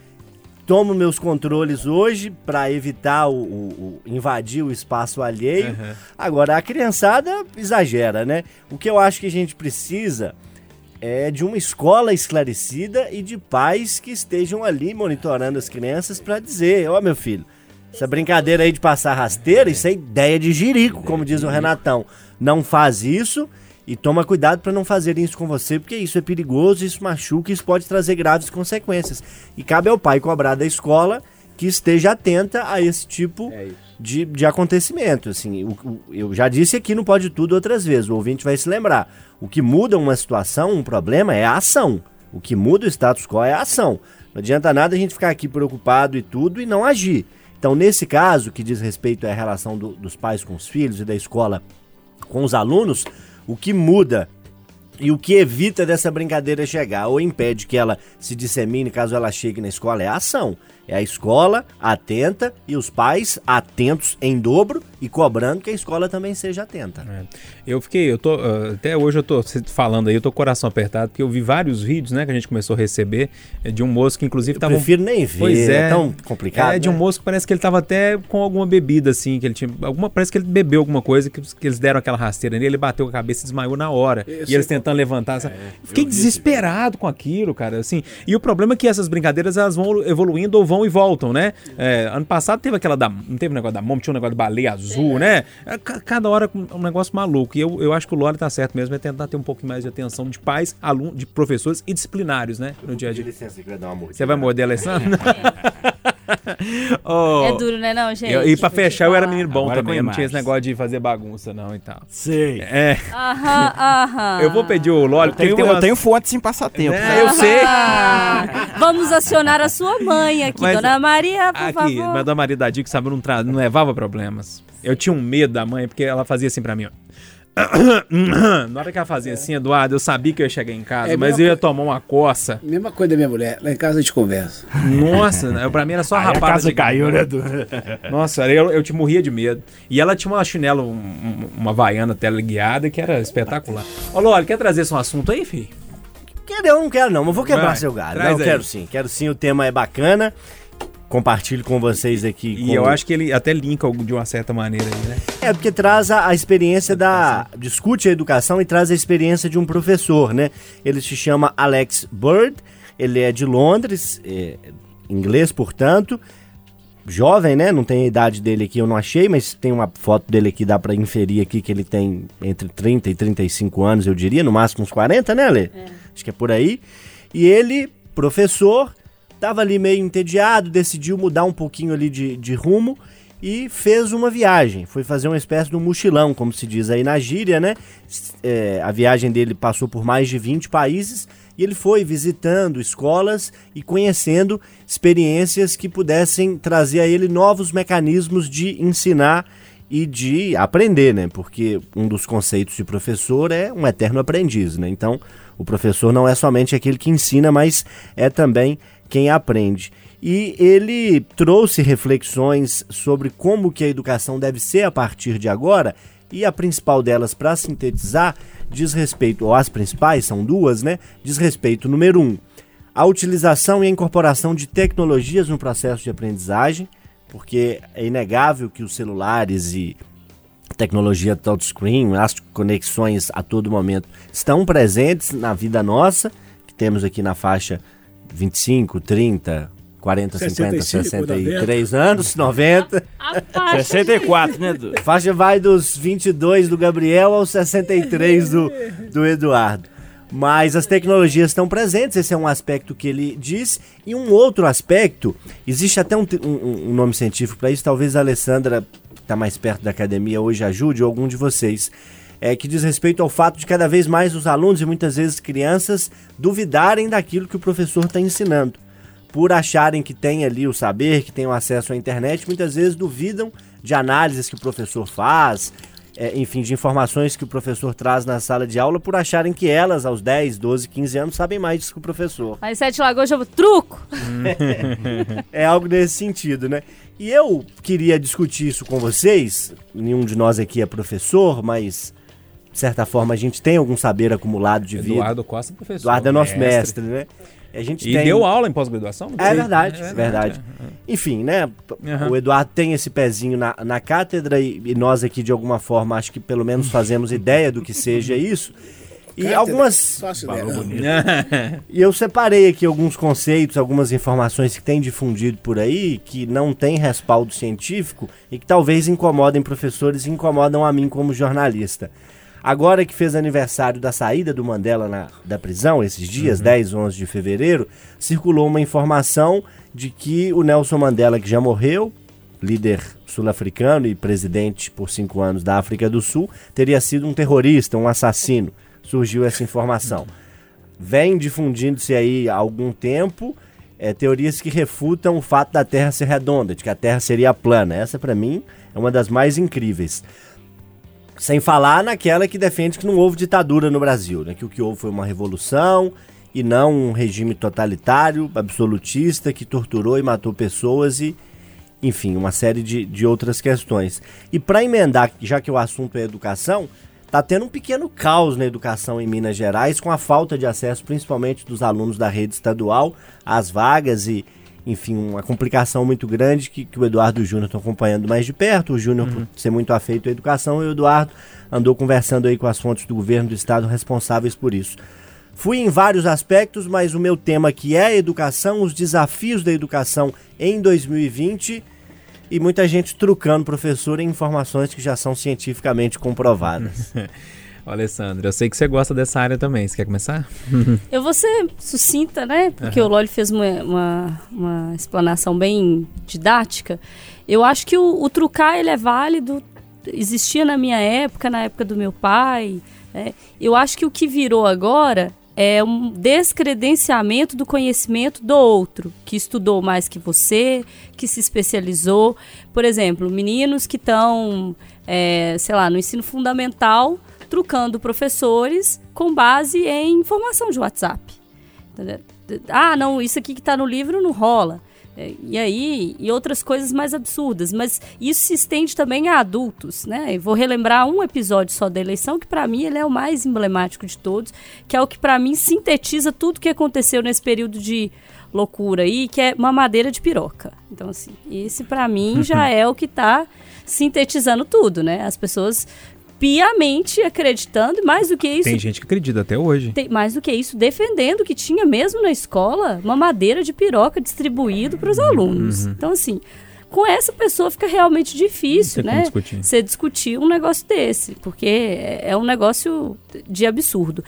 tomo meus controles hoje para evitar o, o- o- invadir o espaço alheio. Agora, a criançada exagera, né? O que eu acho que a gente precisa é de uma escola esclarecida e de pais que estejam ali monitorando as crianças para dizer, ó meu filho, essa brincadeira aí de passar rasteira, isso é ideia de jirico, como diz o Renatão. Não faz isso e toma cuidado para não fazer isso com você, porque isso é perigoso, isso machuca, isso pode trazer graves consequências. E cabe ao pai cobrar da escola que esteja atenta a esse tipo de, de acontecimento. Assim, o- o- eu já disse aqui no Pode Tudo outras vezes, o ouvinte vai se lembrar. O que muda uma situação, um problema, é a ação. O que muda o status quo é a ação. Não adianta nada a gente ficar aqui preocupado e tudo e não agir. Então, nesse caso, que diz respeito à relação do- dos pais com os filhos e da escola com os alunos, o que muda e o que evita dessa brincadeira chegar ou impede que ela se dissemine caso ela chegue na escola é a ação. É a escola atenta e os pais atentos em dobro e cobrando que a escola também seja atenta. Eu fiquei, eu tô, ah, até hoje eu tô falando aí, eu tô com o coração apertado, porque eu vi vários vídeos, né, que a gente começou a receber, eh, de um moço que inclusive Eu tava... prefiro nem ver, Pois é, é. tão complicado. É, de um né? moço que parece que ele tava até com alguma bebida, assim, que ele tinha. Alguma, parece que ele bebeu alguma coisa, que, que eles deram aquela rasteira nele, ele bateu a cabeça e desmaiou na hora. Eu e eles tentando levantar. sabe? Eu Fiquei vi desesperado com aquilo, cara. Assim. E o problema é que essas brincadeiras elas vão evoluindo ou vão e voltam, né? É, ano passado teve aquela da. Não teve um negócio da MOM, tinha um negócio de baleia azul, né? É, ca- Cada hora um negócio maluco. E eu, eu acho que o Lore tá certo mesmo, é tentar ter um pouco mais de atenção de pais, alunos, de professores e disciplinários, né? No dia a dia. licença. Você vai morder, Alessandro? (laughs) (laughs) Oh, É duro, né, não, gente? eu- e pra fechar, eu era menino bom Agora também. não tinha esse negócio de fazer bagunça, não e tal. Sei. É. Aham, aham. Eu vou pedir o Loli, Eu tenho, eu umas- tenho fontes em passatempo. É, eu sei. (laughs) Vamos acionar a sua mãe aqui, Mas- Dona Maria, por Aqui, favor. mas da Maria da Dica, sabe, não, tra- não levava problemas. Eu tinha um medo da mãe, porque ela fazia assim pra mim, ó. (coughs) Na hora que ela fazia assim, Eduardo, eu sabia que eu ia chegar em casa, É, mas eu ia tomar uma coça. Mesma coisa da minha mulher. Lá em casa a gente conversa. Nossa, né? pra mim era só Aí a casa de- caiu, né, Du? Nossa, eu, eu te morria de medo. E ela tinha uma chinelo, um- um- uma vaiana teleguiada que era espetacular. Ô, Loli, quer trazer esse um assunto aí, filho? Quero, eu não quero não, mas vou quebrar Vai, seu galho. Não, aí. quero sim, quero sim, o tema é bacana. Compartilho com vocês aqui. E como- eu acho que ele até linka de uma certa maneira aí, né? É, porque traz a, a experiência da. discute a educação e traz a experiência de um professor, né? Ele se chama Alex Bird, ele é de Londres, é, inglês, portanto. Jovem, né? Não tem a idade dele aqui, eu não achei, mas tem uma foto dele aqui, dá pra inferir aqui que ele tem entre 30 e 35 anos, eu diria, no máximo uns 40, né, Lê? Acho que é por aí. E ele, professor, tava ali meio entediado, decidiu mudar um pouquinho ali de, de rumo e fez uma viagem. Foi fazer uma espécie de um mochilão, como se diz aí na gíria, né? É, a viagem dele passou por mais de 20 países e ele foi visitando escolas e conhecendo experiências que pudessem trazer a ele novos mecanismos de ensinar e de aprender, né? Porque um dos conceitos de professor é um eterno aprendiz, né? Então, o professor não é somente aquele que ensina, mas é também quem aprende. E ele trouxe reflexões sobre como que a educação deve ser a partir de agora, e a principal delas, para sintetizar, diz respeito, ou as principais, são duas, né? Diz respeito, número um, a utilização e a incorporação de tecnologias no processo de aprendizagem, porque é inegável que os celulares e tecnologia touchscreen, as conexões a todo momento estão presentes na vida nossa, que temos aqui na faixa 25, 30, 40, 50, 65, 63 anos, 90. A faixa 64, né, Du? A faixa vai dos 22 do Gabriel aos 63 do, do Eduardo. Mas as tecnologias estão presentes, esse é um aspecto que ele diz. E um outro aspecto, existe até um, um- um nome científico para isso, talvez a Alessandra, que está mais perto da academia hoje, ajude, ou algum de vocês, é, que diz respeito ao fato de cada vez mais os alunos e muitas vezes crianças duvidarem daquilo que o professor está ensinando. Por acharem que tem ali o saber, que tem o acesso à internet, muitas vezes duvidam de análises que o professor faz, é, enfim, de informações que o professor traz na sala de aula, por acharem que elas, aos 10, 12, 15 anos, sabem mais disso que o professor. Aí Sete Lagoas chama truco. (laughs) É algo nesse sentido, né? E eu queria discutir isso com vocês. Nenhum de nós aqui é professor, mas de certa forma a gente tem algum saber acumulado de vida. Eduardo Costa, professor. Eduardo é nosso mestre, né? A gente E tem... deu aula em pós-graduação? não É sei. verdade, É verdade. Enfim, né? Aham. O Eduardo tem esse pezinho na, na cátedra e, e nós aqui, de alguma forma, acho que pelo menos fazemos ideia do que seja isso. E Cátedra, algumas. (laughs) E eu separei aqui alguns conceitos, algumas informações que tem difundido por aí, que não tem respaldo científico e que talvez incomodem professores e incomodam a mim como jornalista. Agora que fez aniversário da saída do Mandela na- da prisão, esses dias, 10, 11 de fevereiro, circulou uma informação de que o Nelson Mandela, que já morreu, líder sul-africano e presidente por cinco anos da África do Sul, teria sido um terrorista, um assassino. Surgiu essa informação. Vem difundindo-se aí há algum tempo é, teorias que refutam o fato da Terra ser redonda, de que a Terra seria plana. Essa, para mim, é uma das mais incríveis. Sem falar naquela que defende que não houve ditadura no Brasil, né? que o que houve foi uma revolução e não um regime totalitário, absolutista, que torturou e matou pessoas e, enfim, uma série de, de outras questões. E para emendar, já que o assunto é educação, tá tendo um pequeno caos na educação em Minas Gerais com a falta de acesso, principalmente dos alunos da rede estadual, às vagas e, enfim, uma complicação muito grande que, que o Eduardo e o Júnior estão acompanhando mais de perto. O Júnior, por ser muito afeito à educação, e o Eduardo andou conversando aí com as fontes do governo do estado responsáveis por isso. Fui em vários aspectos, mas o meu tema aqui é a educação, os desafios da educação em 2020 e muita gente trucando professor em informações que já são cientificamente comprovadas. (laughs) Alessandra, eu sei que você gosta dessa área também. Você quer começar? Eu vou ser sucinta, né? Porque o Loli fez uma, uma, uma explanação bem didática. Eu acho que o, o trucar ele é válido, existia na minha época, na época do meu pai. né? Eu acho que o que virou agora é um descredenciamento do conhecimento do outro, que estudou mais que você, que se especializou. Por exemplo, meninos que estão, é, sei lá, no ensino fundamental trucando professores com base em informação de WhatsApp. Entendeu? Ah, não, isso aqui que está no livro não rola. É, E aí, e outras coisas mais absurdas. Mas isso se estende também a adultos, né? Eu vou relembrar um episódio só da eleição, que para mim ele é o mais emblemático de todos, que é o que para mim sintetiza tudo que aconteceu nesse período de loucura aí, que é mamadeira de piroca. Então, assim, esse para mim já (laughs) é o que tá sintetizando tudo, né? As pessoas piamente acreditando, e mais do que isso, Tem gente que acredita até hoje. tem- mais do que isso, defendendo que tinha mesmo na escola uma madeira de piroca distribuído para os Uhum. alunos. Então, assim, com essa pessoa fica realmente difícil, né? discutir. Você discutir um negócio desse, porque é é um negócio de absurdo.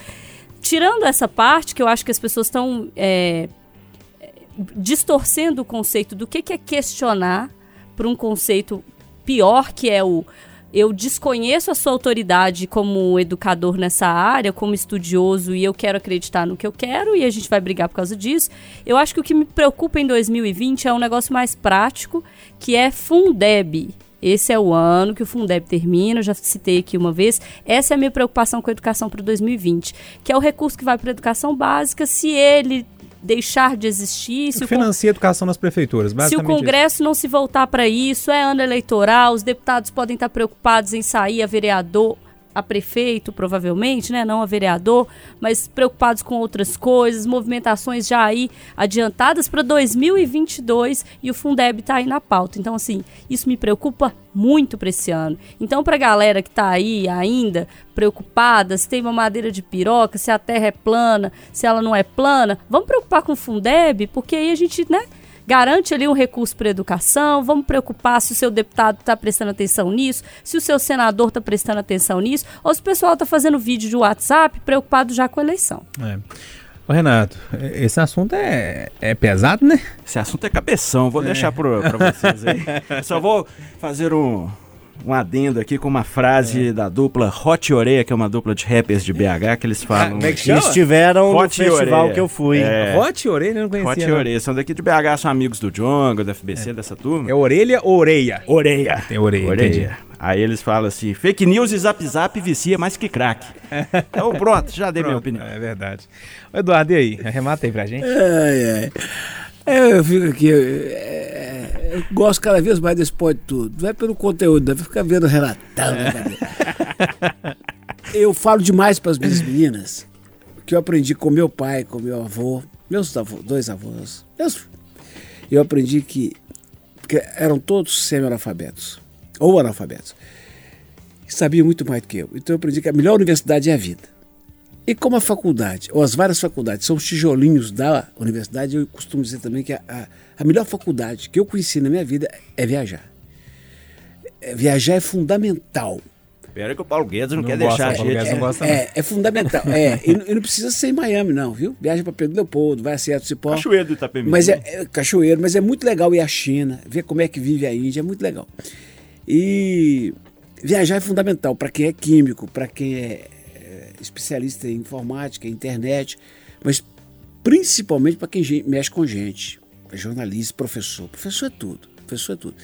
Tirando essa parte, que eu acho que as pessoas estão é, distorcendo o conceito do que, que é questionar para um conceito pior, que é o eu desconheço a sua autoridade como educador nessa área, como estudioso, e eu quero acreditar no que eu quero, e a gente vai brigar por causa disso. Eu acho que o que me preocupa em 2020 é um negócio mais prático, que é Fundeb. Esse é o ano que o Fundeb termina, eu já citei aqui uma vez. Essa é a minha preocupação com a educação para 2020, que é o recurso que vai para a educação básica. Se ele deixar de existir, se o, Financia a educação nas prefeituras, se o basicamente isso. Congresso não se voltar para isso, é ano eleitoral, os deputados podem estar preocupados em sair a vereador, a prefeito, provavelmente, né? Não a vereador, mas preocupados com outras coisas, movimentações já aí adiantadas para 2022 e o Fundeb está aí na pauta. Então, assim, isso me preocupa muito para esse ano. Então, para a galera que está aí ainda preocupada, se tem uma madeira de piroca, se a terra é plana, se ela não é plana, vamos preocupar com o Fundeb, porque aí a gente, né? Garante ali um recurso para educação, vamos preocupar se o seu deputado está prestando atenção nisso, se o seu senador está prestando atenção nisso, ou se o pessoal está fazendo vídeo de WhatsApp preocupado já com a eleição. É. Ô, Renato, esse assunto é, é pesado, né? Esse assunto é cabeção, vou deixar pro, pra vocês aí. (laughs) Só vou fazer um, um adendo aqui com uma frase da dupla Hot Oreia, que é uma dupla de rappers de BH, que eles falam. como é que Que estiveram no Hot e festival Oreia. que eu fui. É. Hot orelha, eu não conhecia. Hot não. Oreia, são daqui de BH, são amigos do Jonga, do FBC, dessa turma. É orelha ou orelha? Oreia. Tem orelha, entendi. Aí eles falam assim: fake news e zap zap vicia mais que crack. (laughs) Então pronto, já dei minha opinião. É verdade. Ô, Eduardo, e aí? Arremata aí pra gente. Ai, ai. É, eu fico aqui. é, eu gosto cada vez mais desse pode tudo. Não é pelo conteúdo, não é ficar vendo relatão. né, cara? (laughs) eu falo demais para as minhas meninas que eu aprendi com meu pai, com meu avô, meus avô, dois avós. meus- eu aprendi que, que eram todos semi-analfabetos, ou analfabetos. E sabiam muito mais do que eu. Então eu aprendi que a melhor universidade é a vida. E como a faculdade, ou as várias faculdades, são os tijolinhos da universidade, eu costumo dizer também que a, a, a melhor faculdade que eu conheci na minha vida é viajar. É, viajar é fundamental. Pera que o Paulo Guedes não, Não quer gosta, deixar a Paulo gente. Guedes não gosta, É, é fundamental. É, e, não- e não precisa ser em Miami, não, viu? Viaja para Pedro Leopoldo, vai a Seattle Cipó. Cachoeiro do Itapemirim. Mas é, é cachoeiro, mas é muito legal ir à China, ver como é que vive a Índia, é muito legal. E viajar é fundamental para quem é químico, para quem é, é especialista em informática, internet, mas principalmente para quem mexe com gente, é jornalista, professor. Professor é tudo, professor é tudo.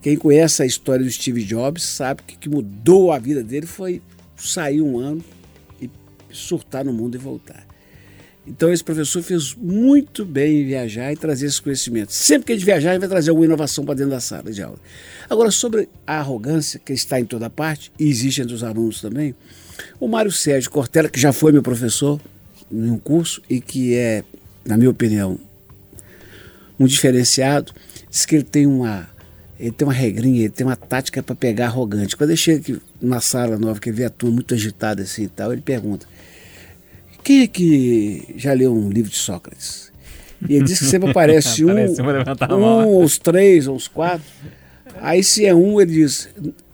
Quem conhece a história do Steve Jobs sabe que o que mudou a vida dele foi sair um ano e surtar no mundo e voltar. Então esse professor fez muito bem em viajar e trazer esses conhecimentos. Sempre que a gente viajar, ele vai trazer alguma inovação para dentro da sala de aula. Agora, sobre a arrogância, que está em toda parte, e existe entre os alunos também, o Mário Sérgio Cortella, que já foi meu professor em um curso e que é, na minha opinião, um diferenciado, diz que ele tem uma, ele tem uma regrinha, ele tem uma tática para pegar arrogante. Quando ele chega aqui na sala nova, que vê a turma muito agitada assim e tal, ele pergunta: quem é que já leu um livro de Sócrates? E ele diz que sempre (laughs) aparece um, um, ou os três, ou os quatro. Aí se é um, ele diz,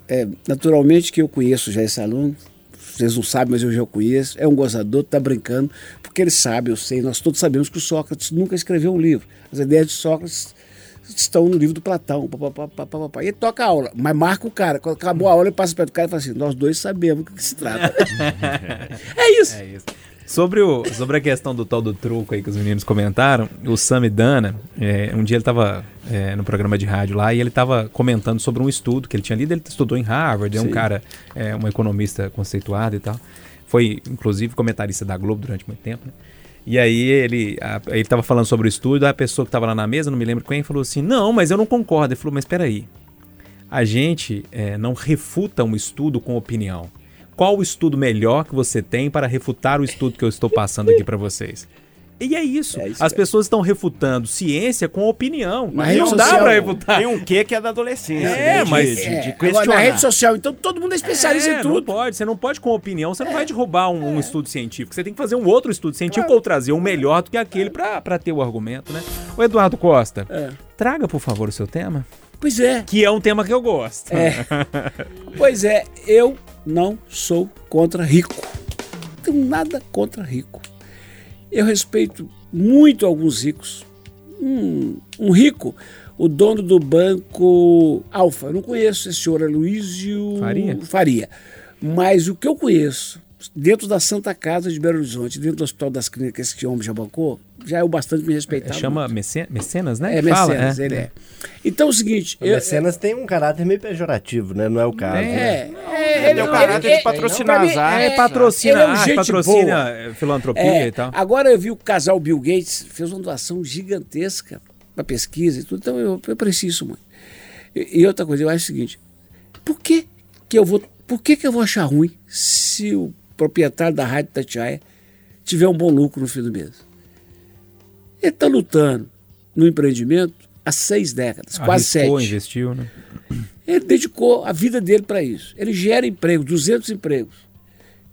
é, naturalmente que eu conheço já esse aluno, vocês não sabem, mas eu já o conheço, é um gozador, está brincando, porque ele sabe, eu sei, nós todos sabemos que o Sócrates nunca escreveu um livro. As ideias de Sócrates estão no livro do Platão, papapá, papapá. e ele toca a aula, mas marca o cara. Quando acabou a aula, ele passa perto do cara e fala assim, nós dois sabemos do que se trata. (laughs) é isso. É isso. Sobre, o, sobre a questão do tal do truco aí que os meninos comentaram, o Sam Dana, é, um dia ele estava é, no programa de rádio lá e ele estava comentando sobre um estudo que ele tinha lido. Ele estudou em Harvard, é um Sim. cara, é, um economista conceituado e tal. Foi, inclusive, comentarista da Globo durante muito tempo, né? E aí ele a- ele estava falando sobre o estudo, a pessoa que estava lá na mesa, não me lembro quem, falou assim: Não, mas eu não concordo. Ele falou: Mas espera aí, a gente é, não refuta um estudo com opinião. Qual o estudo melhor que você tem para refutar o estudo que eu estou passando aqui para vocês? E é isso. É isso As mesmo. pessoas estão refutando ciência com opinião. Mas não dá para refutar. Tem um quê que é da adolescência. É, né? De- mas- de, de, É, agora, questionar. na rede social, então todo mundo é especialista É, em Não tudo. pode, você não pode com opinião, você não vai derrubar um, um estudo científico. Você tem que fazer um outro estudo científico ou trazer um melhor do que aquele para ter o argumento, né? O Eduardo Costa, É. traga por favor o seu tema, Pois é, que é um tema que eu gosto. É. (laughs) pois é, eu não sou contra rico. Não tenho nada contra rico. Eu respeito muito alguns ricos. Um, um rico, o dono do banco Alfa. Eu não conheço esse senhor Aloysio Faria? Faria. Mas o que eu conheço, dentro da Santa Casa de Belo Horizonte, dentro do Hospital das Clínicas que esse homem já bancou, já é o bastante me respeitar. Chama mecen- mecenas, né? É, que fala? mecenas, ele é. Então é o seguinte... O eu- Mecenas tem um caráter meio pejorativo, né? Não é o caso. né? É, Ele tem o caráter de patrocinar mim, as artes. É, patrocina Ele é um arte, gente patrocina boa. filantropia É, e tal. Agora eu vi o casal Bill Gates fez uma doação gigantesca para pesquisa e tudo, então eu, eu aprecio isso muito. E, e outra coisa, eu acho o seguinte: por que, que eu vou, por que, que eu vou achar ruim se o proprietário da Rádio Tatiaia tiver um bom lucro no fim do mês? Ele está lutando no empreendimento há seis décadas, quase Arriscou, sete. investiu, né? Ele dedicou a vida dele para isso. Ele gera emprego, 200 empregos.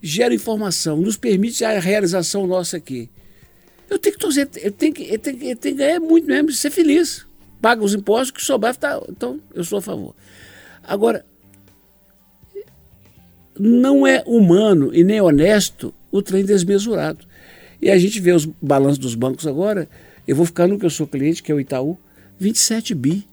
Gera informação, nos permite a realização nossa aqui. Eu tenho que torcer, eu tenho que, eu tenho eu tenho que ganhar muito mesmo, ser feliz. Paga os impostos, que sobrar, tá, então eu sou a favor. Agora, não é humano e nem honesto o trem desmesurado. E a gente vê os balanços dos bancos agora, eu vou ficar no que eu sou cliente, que é o Itaú, 27 bi.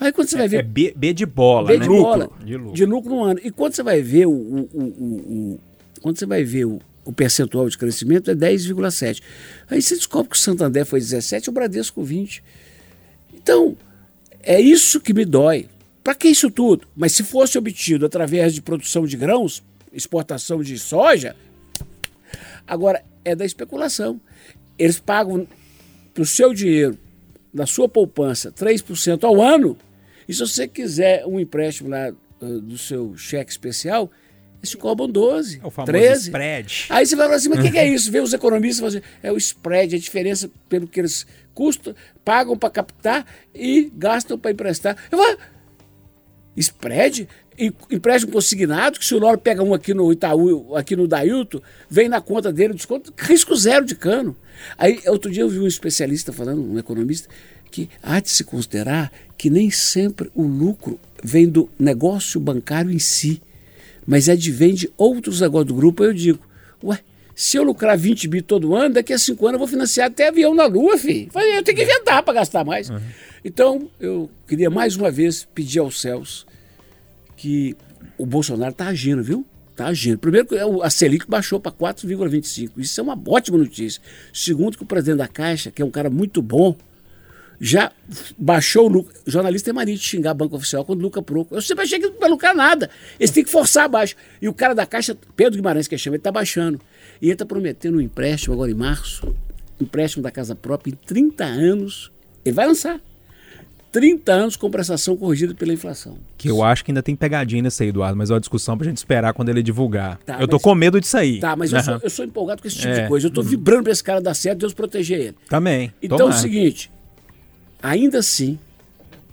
Aí quando você vai ver É B, B de bola, B né? de bola, De lucro. de lucro no ano. E quando você vai ver o, o- o- o- o- quando você vai ver o, o percentual de crescimento é 10,7. Aí você descobre que o Santander foi 17 e o Bradesco 20. Então, é isso que me dói. Para que isso tudo? Mas se fosse obtido através de produção de grãos, exportação de soja, agora é da especulação. Eles pagam para o seu dinheiro, da sua poupança, 3% ao ano. E se você quiser um empréstimo lá ah, do seu cheque especial, eles cobram 12, É o famoso 13. spread. Aí você vai falar assim, mas o que, que é (laughs) isso? Vê os economistas assim, é o spread, a diferença pelo que eles custam, pagam para captar e gastam para emprestar. Eu vou, spread? Empréstimo consignado, que se o Loro pega um aqui no Itaú, aqui no Dailton, vem na conta dele, desconto, risco zero de cano. Aí, outro dia eu vi um especialista falando, um economista, que há de se considerar que nem sempre o lucro vem do negócio bancário em si, mas advém de outros negócios do grupo. Eu digo, ué, se eu lucrar 20 bi todo ano, daqui a cinco anos eu vou financiar até avião na Lua, filho. Eu tenho que inventar para gastar mais. Então, eu queria mais uma vez pedir aos céus que o Bolsonaro está agindo, viu? Está agindo. Primeiro, que a Selic baixou para 4,25. Isso é uma ótima notícia. Segundo, que o presidente da Caixa, que é um cara muito bom, já baixou o lucro. Jornalista tem mania de xingar banco oficial quando lucra pouco. Eu sempre achei que não vai lucrar nada. Eles têm que forçar abaixo. E o cara da Caixa, Pedro Guimarães, que chama, ele está baixando. E ele está prometendo um empréstimo agora em março, empréstimo da casa própria em 30 anos. Ele vai lançar. 30 anos com prestação corrigida pela inflação. Que eu acho que ainda tem pegadinha nisso aí, Eduardo, mas é uma discussão pra gente esperar quando ele divulgar. Tá, eu tô mas- com medo disso aí. Tá, mas eu Aham. sou, eu sou empolgado com esse tipo É. de coisa. Eu estou vibrando para esse cara dar certo, Deus proteger ele. Também. Então é o seguinte, ainda assim,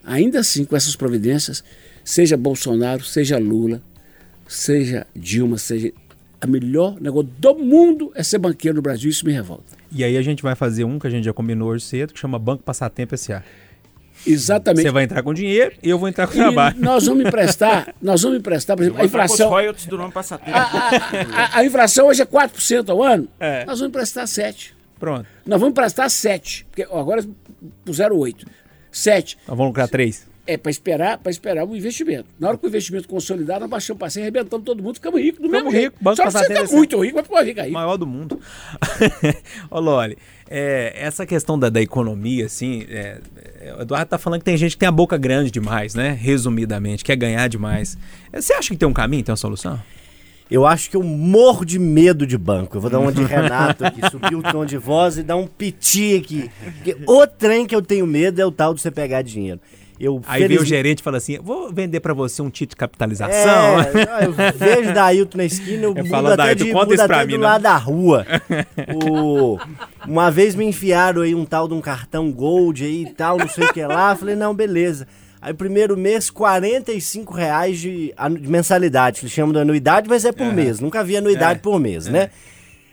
ainda assim com essas providências, seja Bolsonaro, seja Lula, seja Dilma, seja a melhor negócio do mundo é ser banqueiro no Brasil, isso me revolta. E aí a gente vai fazer um que a gente já combinou hoje cedo, que chama Banco Passatempo S.A. Exatamente. Você vai entrar com dinheiro e eu vou entrar com E trabalho. nós vamos emprestar, nós vamos emprestar, por exemplo, a os inflação, royalties do nome passatempo. a, a inflação hoje é 4% ao ano, É. nós vamos emprestar 7%. Pronto. Nós vamos emprestar 7%, porque agora puseram 8%. 7%. Nós vamos lucrar três. É para esperar, para esperar o investimento. Na hora que o investimento consolidar, nós baixamos para ser arrebentando todo mundo, ficamos ricos do Ficamos mesmo jeito. ricos, Banco Só que você fica é muito rico, mas pode ficar rico. maior do mundo. (laughs) Ô, Loli, é, essa questão da, da economia, assim, é, é, o Eduardo tá falando que tem gente que tem a boca grande demais, né? Resumidamente, quer ganhar demais. É, Você acha que tem um caminho, tem uma solução? Eu acho que eu morro de medo de banco. Eu vou dar uma de Renato aqui, (laughs) subir o tom de voz e dar um piti aqui. Porque o trem que eu tenho medo é o tal de você pegar dinheiro. Eu, Aí vem o feliz- gerente e fala assim: vou vender pra você um título de capitalização. É, eu vejo Dailton na esquina, eu Eu mudo falo, até, Dailton, de, conta mudo até mim, do né? lado da rua. (laughs) O- uma vez me enfiaram aí um tal de um cartão Gold aí e tal, não sei o que lá. Falei, não, beleza. Aí primeiro mês, 45 reais de, anu- de mensalidade. Eles chamam de anuidade, mas é por mês. Nunca vi anuidade É, por mês, né?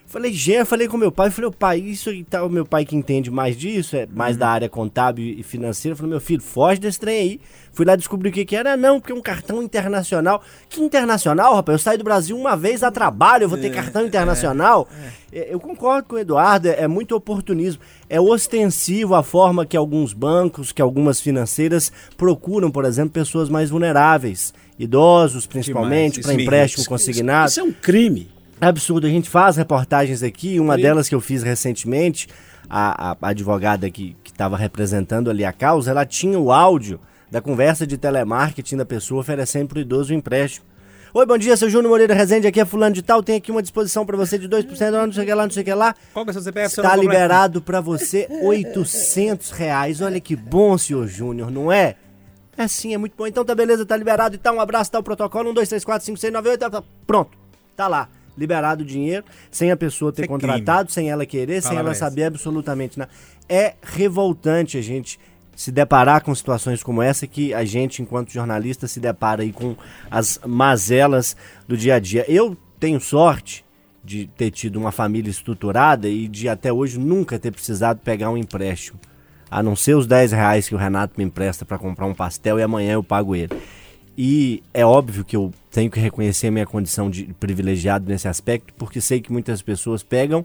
Falei, gente, falei com meu pai, falei, o pai, isso e tal, meu pai que entende mais disso, é mais da área contábil e financeira, falou, meu filho, foge desse trem aí. Fui lá descobrir o que que era, não, porque é um cartão internacional. Que internacional, rapaz? Eu saí do Brasil uma vez a trabalho, eu vou ter cartão internacional. É, Eu concordo com o Eduardo, é, é muito oportunismo. É ostensivo a forma que alguns bancos, que algumas financeiras procuram, por exemplo, pessoas mais vulneráveis, idosos principalmente, Isso para empréstimo irrita. consignado. Isso é um crime. Absurdo. A gente faz reportagens aqui, uma Sim. delas que eu fiz recentemente, a, a- a advogada que estava representando ali a causa, ela tinha o áudio da conversa de telemarketing da pessoa oferecendo para o idoso um empréstimo. Oi, bom dia, seu Júnior Moreira Rezende, aqui é fulano de tal, tem aqui uma disposição para você de 2%, não sei o que lá, não sei o que lá. Qual que é o seu CPF? Está liberado para você 800 reais. Olha que bom, senhor Júnior, não é? É sim, é muito bom. Então tá beleza, tá liberado. Então um abraço, tá o protocolo. 1, 2, 3, 4, 5, 6, 9, 8. Tá, tá. Pronto, tá lá. Liberado o dinheiro, sem a pessoa ter é contratado, sem ela querer, sem Palavra ela essa. saber absolutamente nada. É revoltante a gente se deparar com situações como essa que a gente, enquanto jornalista, se depara aí com as mazelas do dia a dia. Eu tenho sorte de ter tido uma família estruturada e de até hoje nunca ter precisado pegar um empréstimo. A não ser os 10 reais que o Renato me empresta para comprar um pastel e amanhã eu pago ele. E é óbvio que eu tenho que reconhecer a minha condição de privilegiado nesse aspecto, porque sei que muitas pessoas pegam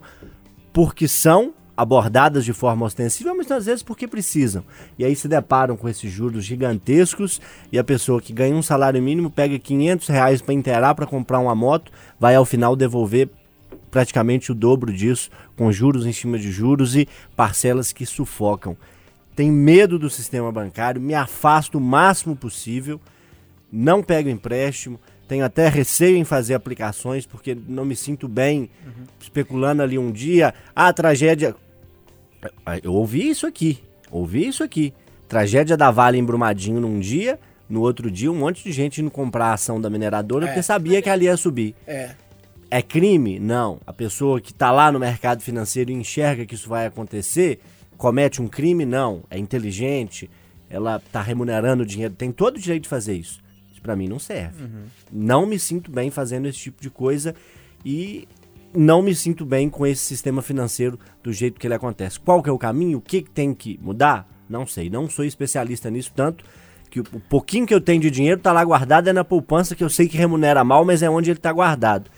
porque são abordadas de forma ostensiva, mas às vezes porque precisam. E aí se deparam com esses juros gigantescos e a pessoa que ganha um salário mínimo pega 500 reais para inteirar para comprar uma moto, vai ao final devolver praticamente o dobro disso, com juros em cima de juros e parcelas que sufocam. Tenho medo do sistema bancário, me afasto o máximo possível, não pego empréstimo, tenho até receio em fazer aplicações, porque não me sinto bem especulando ali um dia. Ah, tragédia. Ah, Eu ouvi isso aqui, ouvi isso aqui. Tragédia da Vale em Brumadinho num dia, no outro dia um monte de gente indo comprar a ação da mineradora porque sabia que ali ia subir. É. É crime? Não. A pessoa que está lá no mercado financeiro e enxerga que isso vai acontecer, comete um crime? Não. É inteligente, ela está remunerando o dinheiro, tem todo o direito de fazer isso. Para mim não serve. Não me sinto bem fazendo esse tipo de coisa e não me sinto bem com esse sistema financeiro do jeito que ele acontece. Qual que é o caminho? O que, que tem que mudar? Não sei. Não sou especialista nisso, tanto que o pouquinho que eu tenho de dinheiro está lá guardado é na poupança que eu sei que remunera mal, mas é onde ele está guardado.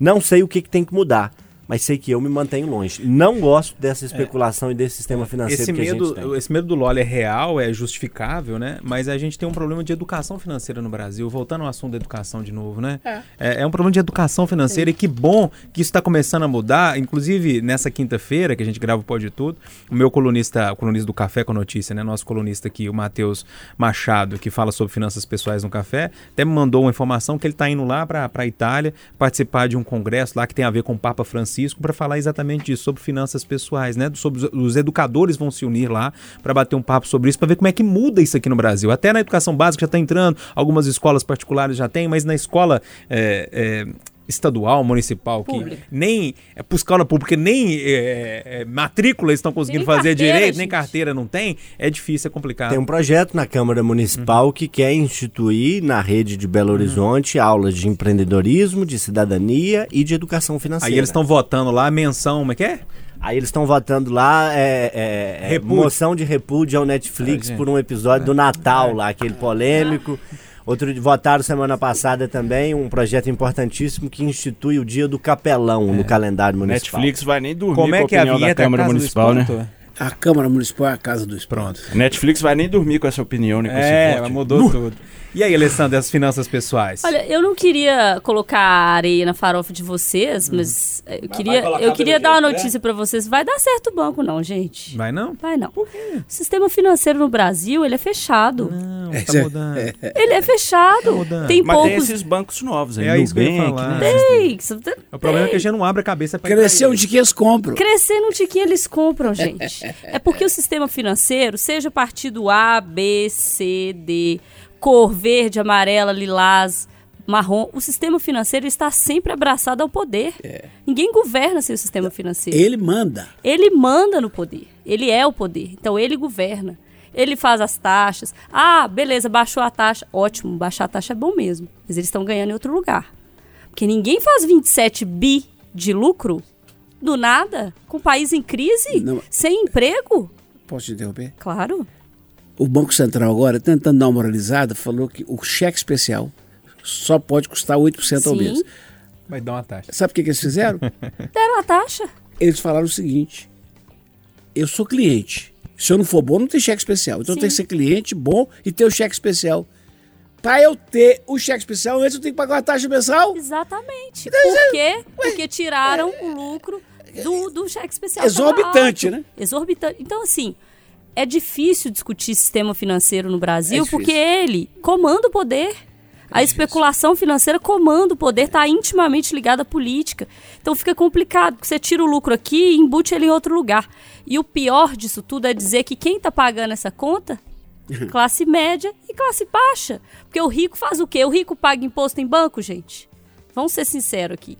Não sei o que, que tem que mudar, mas sei que eu me mantenho longe. Não gosto dessa especulação e desse sistema financeiro Esse que a gente medo, tem. esse medo do Loli é real, é justificável, né? Mas a gente tem um problema de educação financeira no Brasil. Voltando ao assunto da educação de novo, né? É, é um problema de educação financeira e que bom que isso está começando a mudar. Inclusive, nessa quinta-feira, que a gente grava o Pode Tudo, o meu colunista, o colunista do Café com Notícia, né? Nosso colunista aqui, o Matheus Machado, que fala sobre finanças pessoais no café, até me mandou uma informação que ele está indo lá para a Itália participar de um congresso lá que tem a ver com o Papa Francisco para falar exatamente disso, sobre finanças pessoais, né? Sobre os, educadores vão se unir lá para bater um papo sobre isso, para ver como é que muda isso aqui no Brasil. Até na educação básica já está entrando, algumas escolas particulares já tem, mas na escola é, é, estadual, municipal, que nem é escola pública, nem é, é, matrícula eles estão conseguindo Nem fazer carteira, direito, nem gente. carteira não tem, é difícil, é complicado. Tem um projeto na Câmara Municipal Uhum. que quer instituir na rede de Belo Horizonte aulas de empreendedorismo, de cidadania e de educação financeira. Aí eles estão votando lá, menção, como é que é? Aí eles estão votando lá é, é, é, Repúdio. moção de repúdio ao Netflix É, por um episódio do Natal lá, aquele polêmico. Outro dia, votaram semana passada também um projeto importantíssimo que institui o dia do capelão no calendário municipal. Netflix vai nem dormir Como é com a que é a opinião da vinheta Câmara Casa do Municipal, né? Espanto? A Câmara Municipal é a casa do esporte. Pronto. Netflix vai nem dormir com essa opinião, né? Com esse É, voto. mudou tudo. E aí, Alessandra, as finanças pessoais? Olha, eu não queria colocar areia na farofa de vocês, mas eh, eu queria, colocar eu queria dar uma né? notícia pra vocês. Vai dar certo o banco, não, gente. Vai não? Vai não. O sistema financeiro no Brasil, ele é fechado. Não, É, tá mudando. Ele é fechado. mudando. Tem Mas tem poucos. esses bancos novos aí, É isso que eu ia falar. né? Tem. O problema é que a gente não abre a cabeça pra Cresceu de que eles compram. Crescer no tiquinho eles compram, gente. É porque o sistema financeiro, seja partido A, B, C, D, cor verde, amarela, lilás, marrom, o sistema financeiro está sempre abraçado ao poder. Ninguém governa sem o sistema financeiro. Ele manda. Ele manda no poder. Ele é o poder. Então ele governa. Ele faz as taxas. Ah, beleza, baixou a taxa. Ótimo, baixar a taxa é bom mesmo. Mas eles estão ganhando em outro lugar. Porque ninguém faz 27 bi de lucro do nada, com o país em crise, Não. sem emprego. Posso te interromper? Claro. O Banco Central agora, tentando dar uma moralizada, falou que o cheque especial só pode custar 8% ao Sim. mês. Vai dar uma taxa. Sabe o que, que eles fizeram? (laughs) Deram a taxa. eles falaram o seguinte: eu sou cliente. Se eu não for bom, não tem cheque especial. Então eu tenho que ser cliente bom e ter o cheque especial. Para eu ter o cheque especial, antes eu tenho que pagar uma taxa mensal. Exatamente. Então, Por quê? Porque tiraram o lucro do, do cheque especial. Exorbitante, né? Exorbitante. Então, assim, é difícil discutir sistema financeiro no É Brasil difícil. porque ele comanda o poder. A especulação financeira comanda o poder, está intimamente ligada à política. Então fica complicado, porque você tira o lucro aqui e embute ele em outro lugar. E o pior disso tudo é dizer que quem está pagando essa conta (laughs) classe média e classe baixa. Porque o rico faz o quê? O rico paga imposto em banco, gente? Vamos ser sinceros aqui.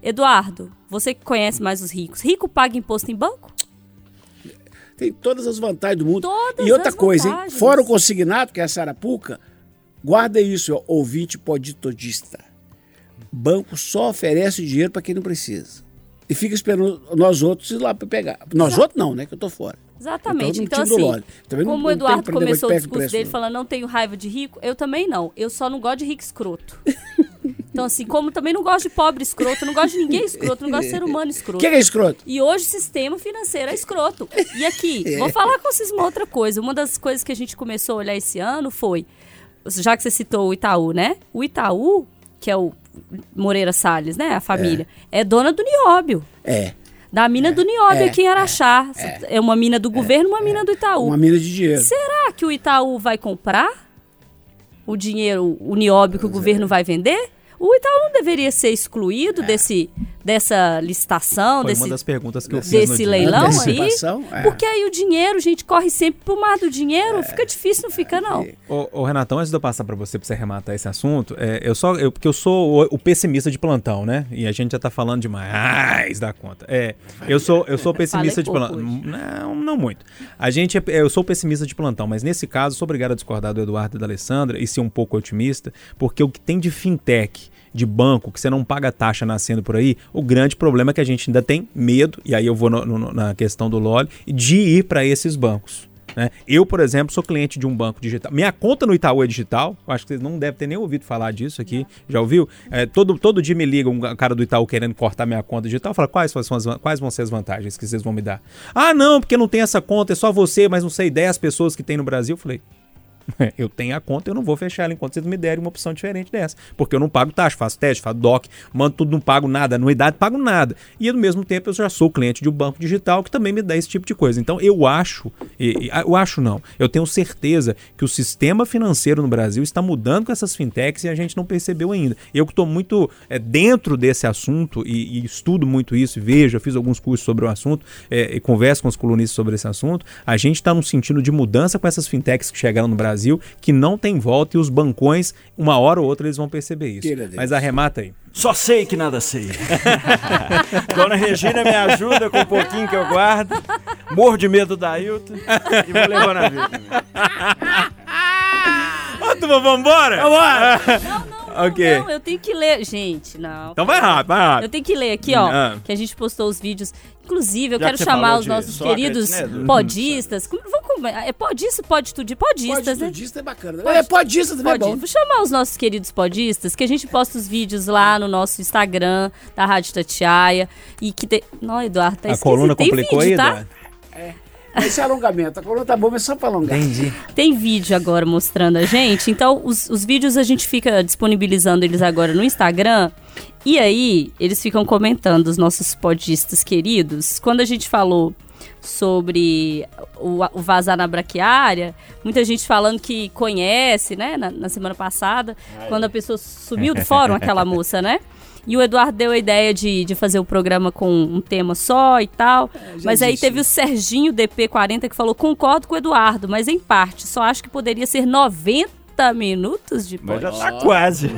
Eduardo, você que conhece mais os ricos, rico paga imposto em banco? Tem todas as vantagens do mundo. Todas e outra coisa, hein? Fora o consignado, que é a Sarapuca, guarda isso, ó, ouvinte poditodista. Banco só oferece dinheiro para quem não precisa. E fica esperando nós outros ir lá para pegar. Nós outros não, né? Que eu tô fora. Exatamente. Então, do assim, como não o Eduardo começou o discurso preço, dele não. falando não tenho raiva de rico, eu também não. Eu só não gosto de rico escroto. (laughs) Então, assim, como também não gosto de pobre escroto, não gosto de ninguém escroto, não gosto de ser humano escroto. que é, que é escroto? E hoje o sistema financeiro é escroto. E aqui, (laughs) vou falar com vocês uma outra coisa. Uma das coisas que a gente começou a olhar esse ano foi, já que você citou o Itaú, né? O Itaú, que é o Moreira Salles, né? A família, é, dona do Nióbio. É. Da mina do Nióbio é, aqui em Araxá. É, uma mina do governo, uma mina do Itaú. Uma mina de dinheiro. Será que o Itaú vai comprar o dinheiro, o Nióbio que o governo vai vender? O Itaú não deveria ser excluído desse, dessa licitação, Foi desse, uma das perguntas que eu fiz desse leilão aí? É. Porque aí o dinheiro, gente, corre sempre pro mar do dinheiro. Fica difícil, não fica, não. Ô, ô, Renatão, antes de eu passar pra você, pra você arrematar esse assunto, é, eu só, eu, porque eu sou o, o pessimista de plantão, né? E a gente já tá falando demais da conta. É, eu sou, eu sou (laughs) pessimista de plantão. Não, não muito. A gente, é, eu sou pessimista de plantão, mas nesse caso, sou obrigado a discordar do Eduardo e da Alessandra e ser um pouco otimista, porque o que tem de fintech, de banco, que você não paga taxa nascendo por aí, o grande problema é que a gente ainda tem medo, e aí eu vou no- no- na questão do LOL, de ir para esses bancos. né? Eu, por exemplo, sou cliente de um banco digital. Minha conta no Itaú é digital. Eu acho que vocês não devem ter nem ouvido falar disso aqui. Já ouviu? É, todo, todo dia me liga um cara do Itaú querendo cortar minha conta digital. Fala, quais, são as, quais vão ser as vantagens que vocês vão me dar? Ah, não, porque não tem essa conta, é só você, mas não sei, 10 pessoas que tem no Brasil. Eu falei, (laughs) eu tenho a conta, eu não vou fechar ela enquanto vocês me derem uma opção diferente dessa. Porque eu não pago taxa, faço teste, faço DOC, mando tudo, não pago nada, anuidade, pago nada. E ao mesmo tempo eu já sou cliente de um banco digital que também me dá esse tipo de coisa. Então eu acho, e- eu acho não, eu tenho certeza que o sistema financeiro no Brasil está mudando com essas fintechs e a gente não percebeu ainda. Eu que estou muito é, dentro desse assunto e, e estudo muito isso, vejo, eu fiz alguns cursos sobre o assunto é, e converso com os colunistas sobre esse assunto, a gente está num sentido de mudança com essas fintechs que chegaram no Brasil, que não tem volta e os bancões, uma hora ou outra, eles vão perceber isso. Mas arremata aí. Só sei que nada sei. (laughs) Dona Regina me ajuda com um pouquinho que eu guardo. Morro de medo da Ailton e vou levando a vida. Ô, turma, vambora? (laughs) Não, não, Ok. não, eu tenho que ler. Gente, não. Então vai rápido, vai rápido. Eu tenho que ler aqui, ó, Ah. que a gente postou os vídeos. Inclusive, eu Já quero que chamar os nossos Sócrates, queridos né, podistas. Como- Vamos, com- é podista, pode tudo, podistas, né? Podista é bacana. é podista também é Pode, bom. vou chamar os nossos queridos podistas, que a gente posta os vídeos lá no nosso Instagram da Rádio Tatiaia. E que tem. Não, Eduardo, tá A coluna tem complicou vídeo, aí, tá? Eduardo? Esse é alongamento. A coluna tá bom, mas só pra alongar. Entendi. Tem vídeo agora mostrando a gente. Então, os, os vídeos a gente fica disponibilizando eles agora no Instagram. E aí, eles ficam comentando, os nossos podistas queridos. Quando a gente falou sobre o, o vazar na braquiária, muita gente falando que conhece, né? Na, na semana passada, quando a pessoa sumiu do fórum, aquela (laughs) moça, né? E o Eduardo deu a ideia de, de fazer o programa com um tema só e tal. mas aí disse. teve o Serginho DP40 que falou: concordo com o Eduardo, mas em parte. Só acho que poderia ser 90 minutos de Mas já podcast. tá quase.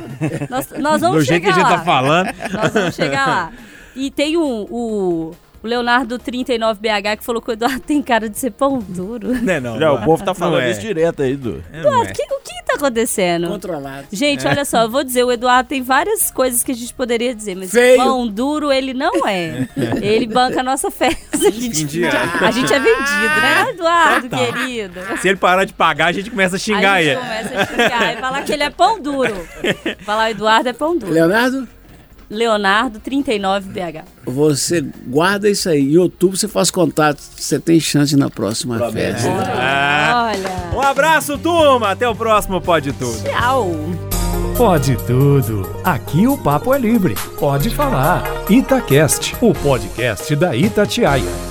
Nós, nós vamos Do jeito que chegar a gente lá. tá falando. Nós vamos chegar lá. E tem o, o, o Leonardo 39BH que falou que o Eduardo tem cara de ser pão duro. Não é não. Já, o povo tá Não falando é. isso direto aí, Du. Não é. Que- o que tá acontecendo? Controlado. Gente, olha só, eu vou dizer, o Eduardo tem várias coisas que a gente poderia dizer, mas Feio. pão duro ele não é. (laughs) Ele banca a nossa festa. A gente, (laughs) a gente é vendido, né, Eduardo, Total. querido? Se ele parar de pagar, a gente começa a xingar a gente ele. começa a xingar e falar que ele é pão duro. (laughs) Falar o Eduardo é pão duro. Leonardo, Leonardo 39BH. você guarda isso aí. Em outubro você faz contato. Você tem chance na próxima festa. Ah. Olha. Um abraço, turma. Até o próximo Pode Tudo. Tchau. Pode tudo. Aqui o papo é livre. Pode falar. Itacast, o podcast da Itatiaia.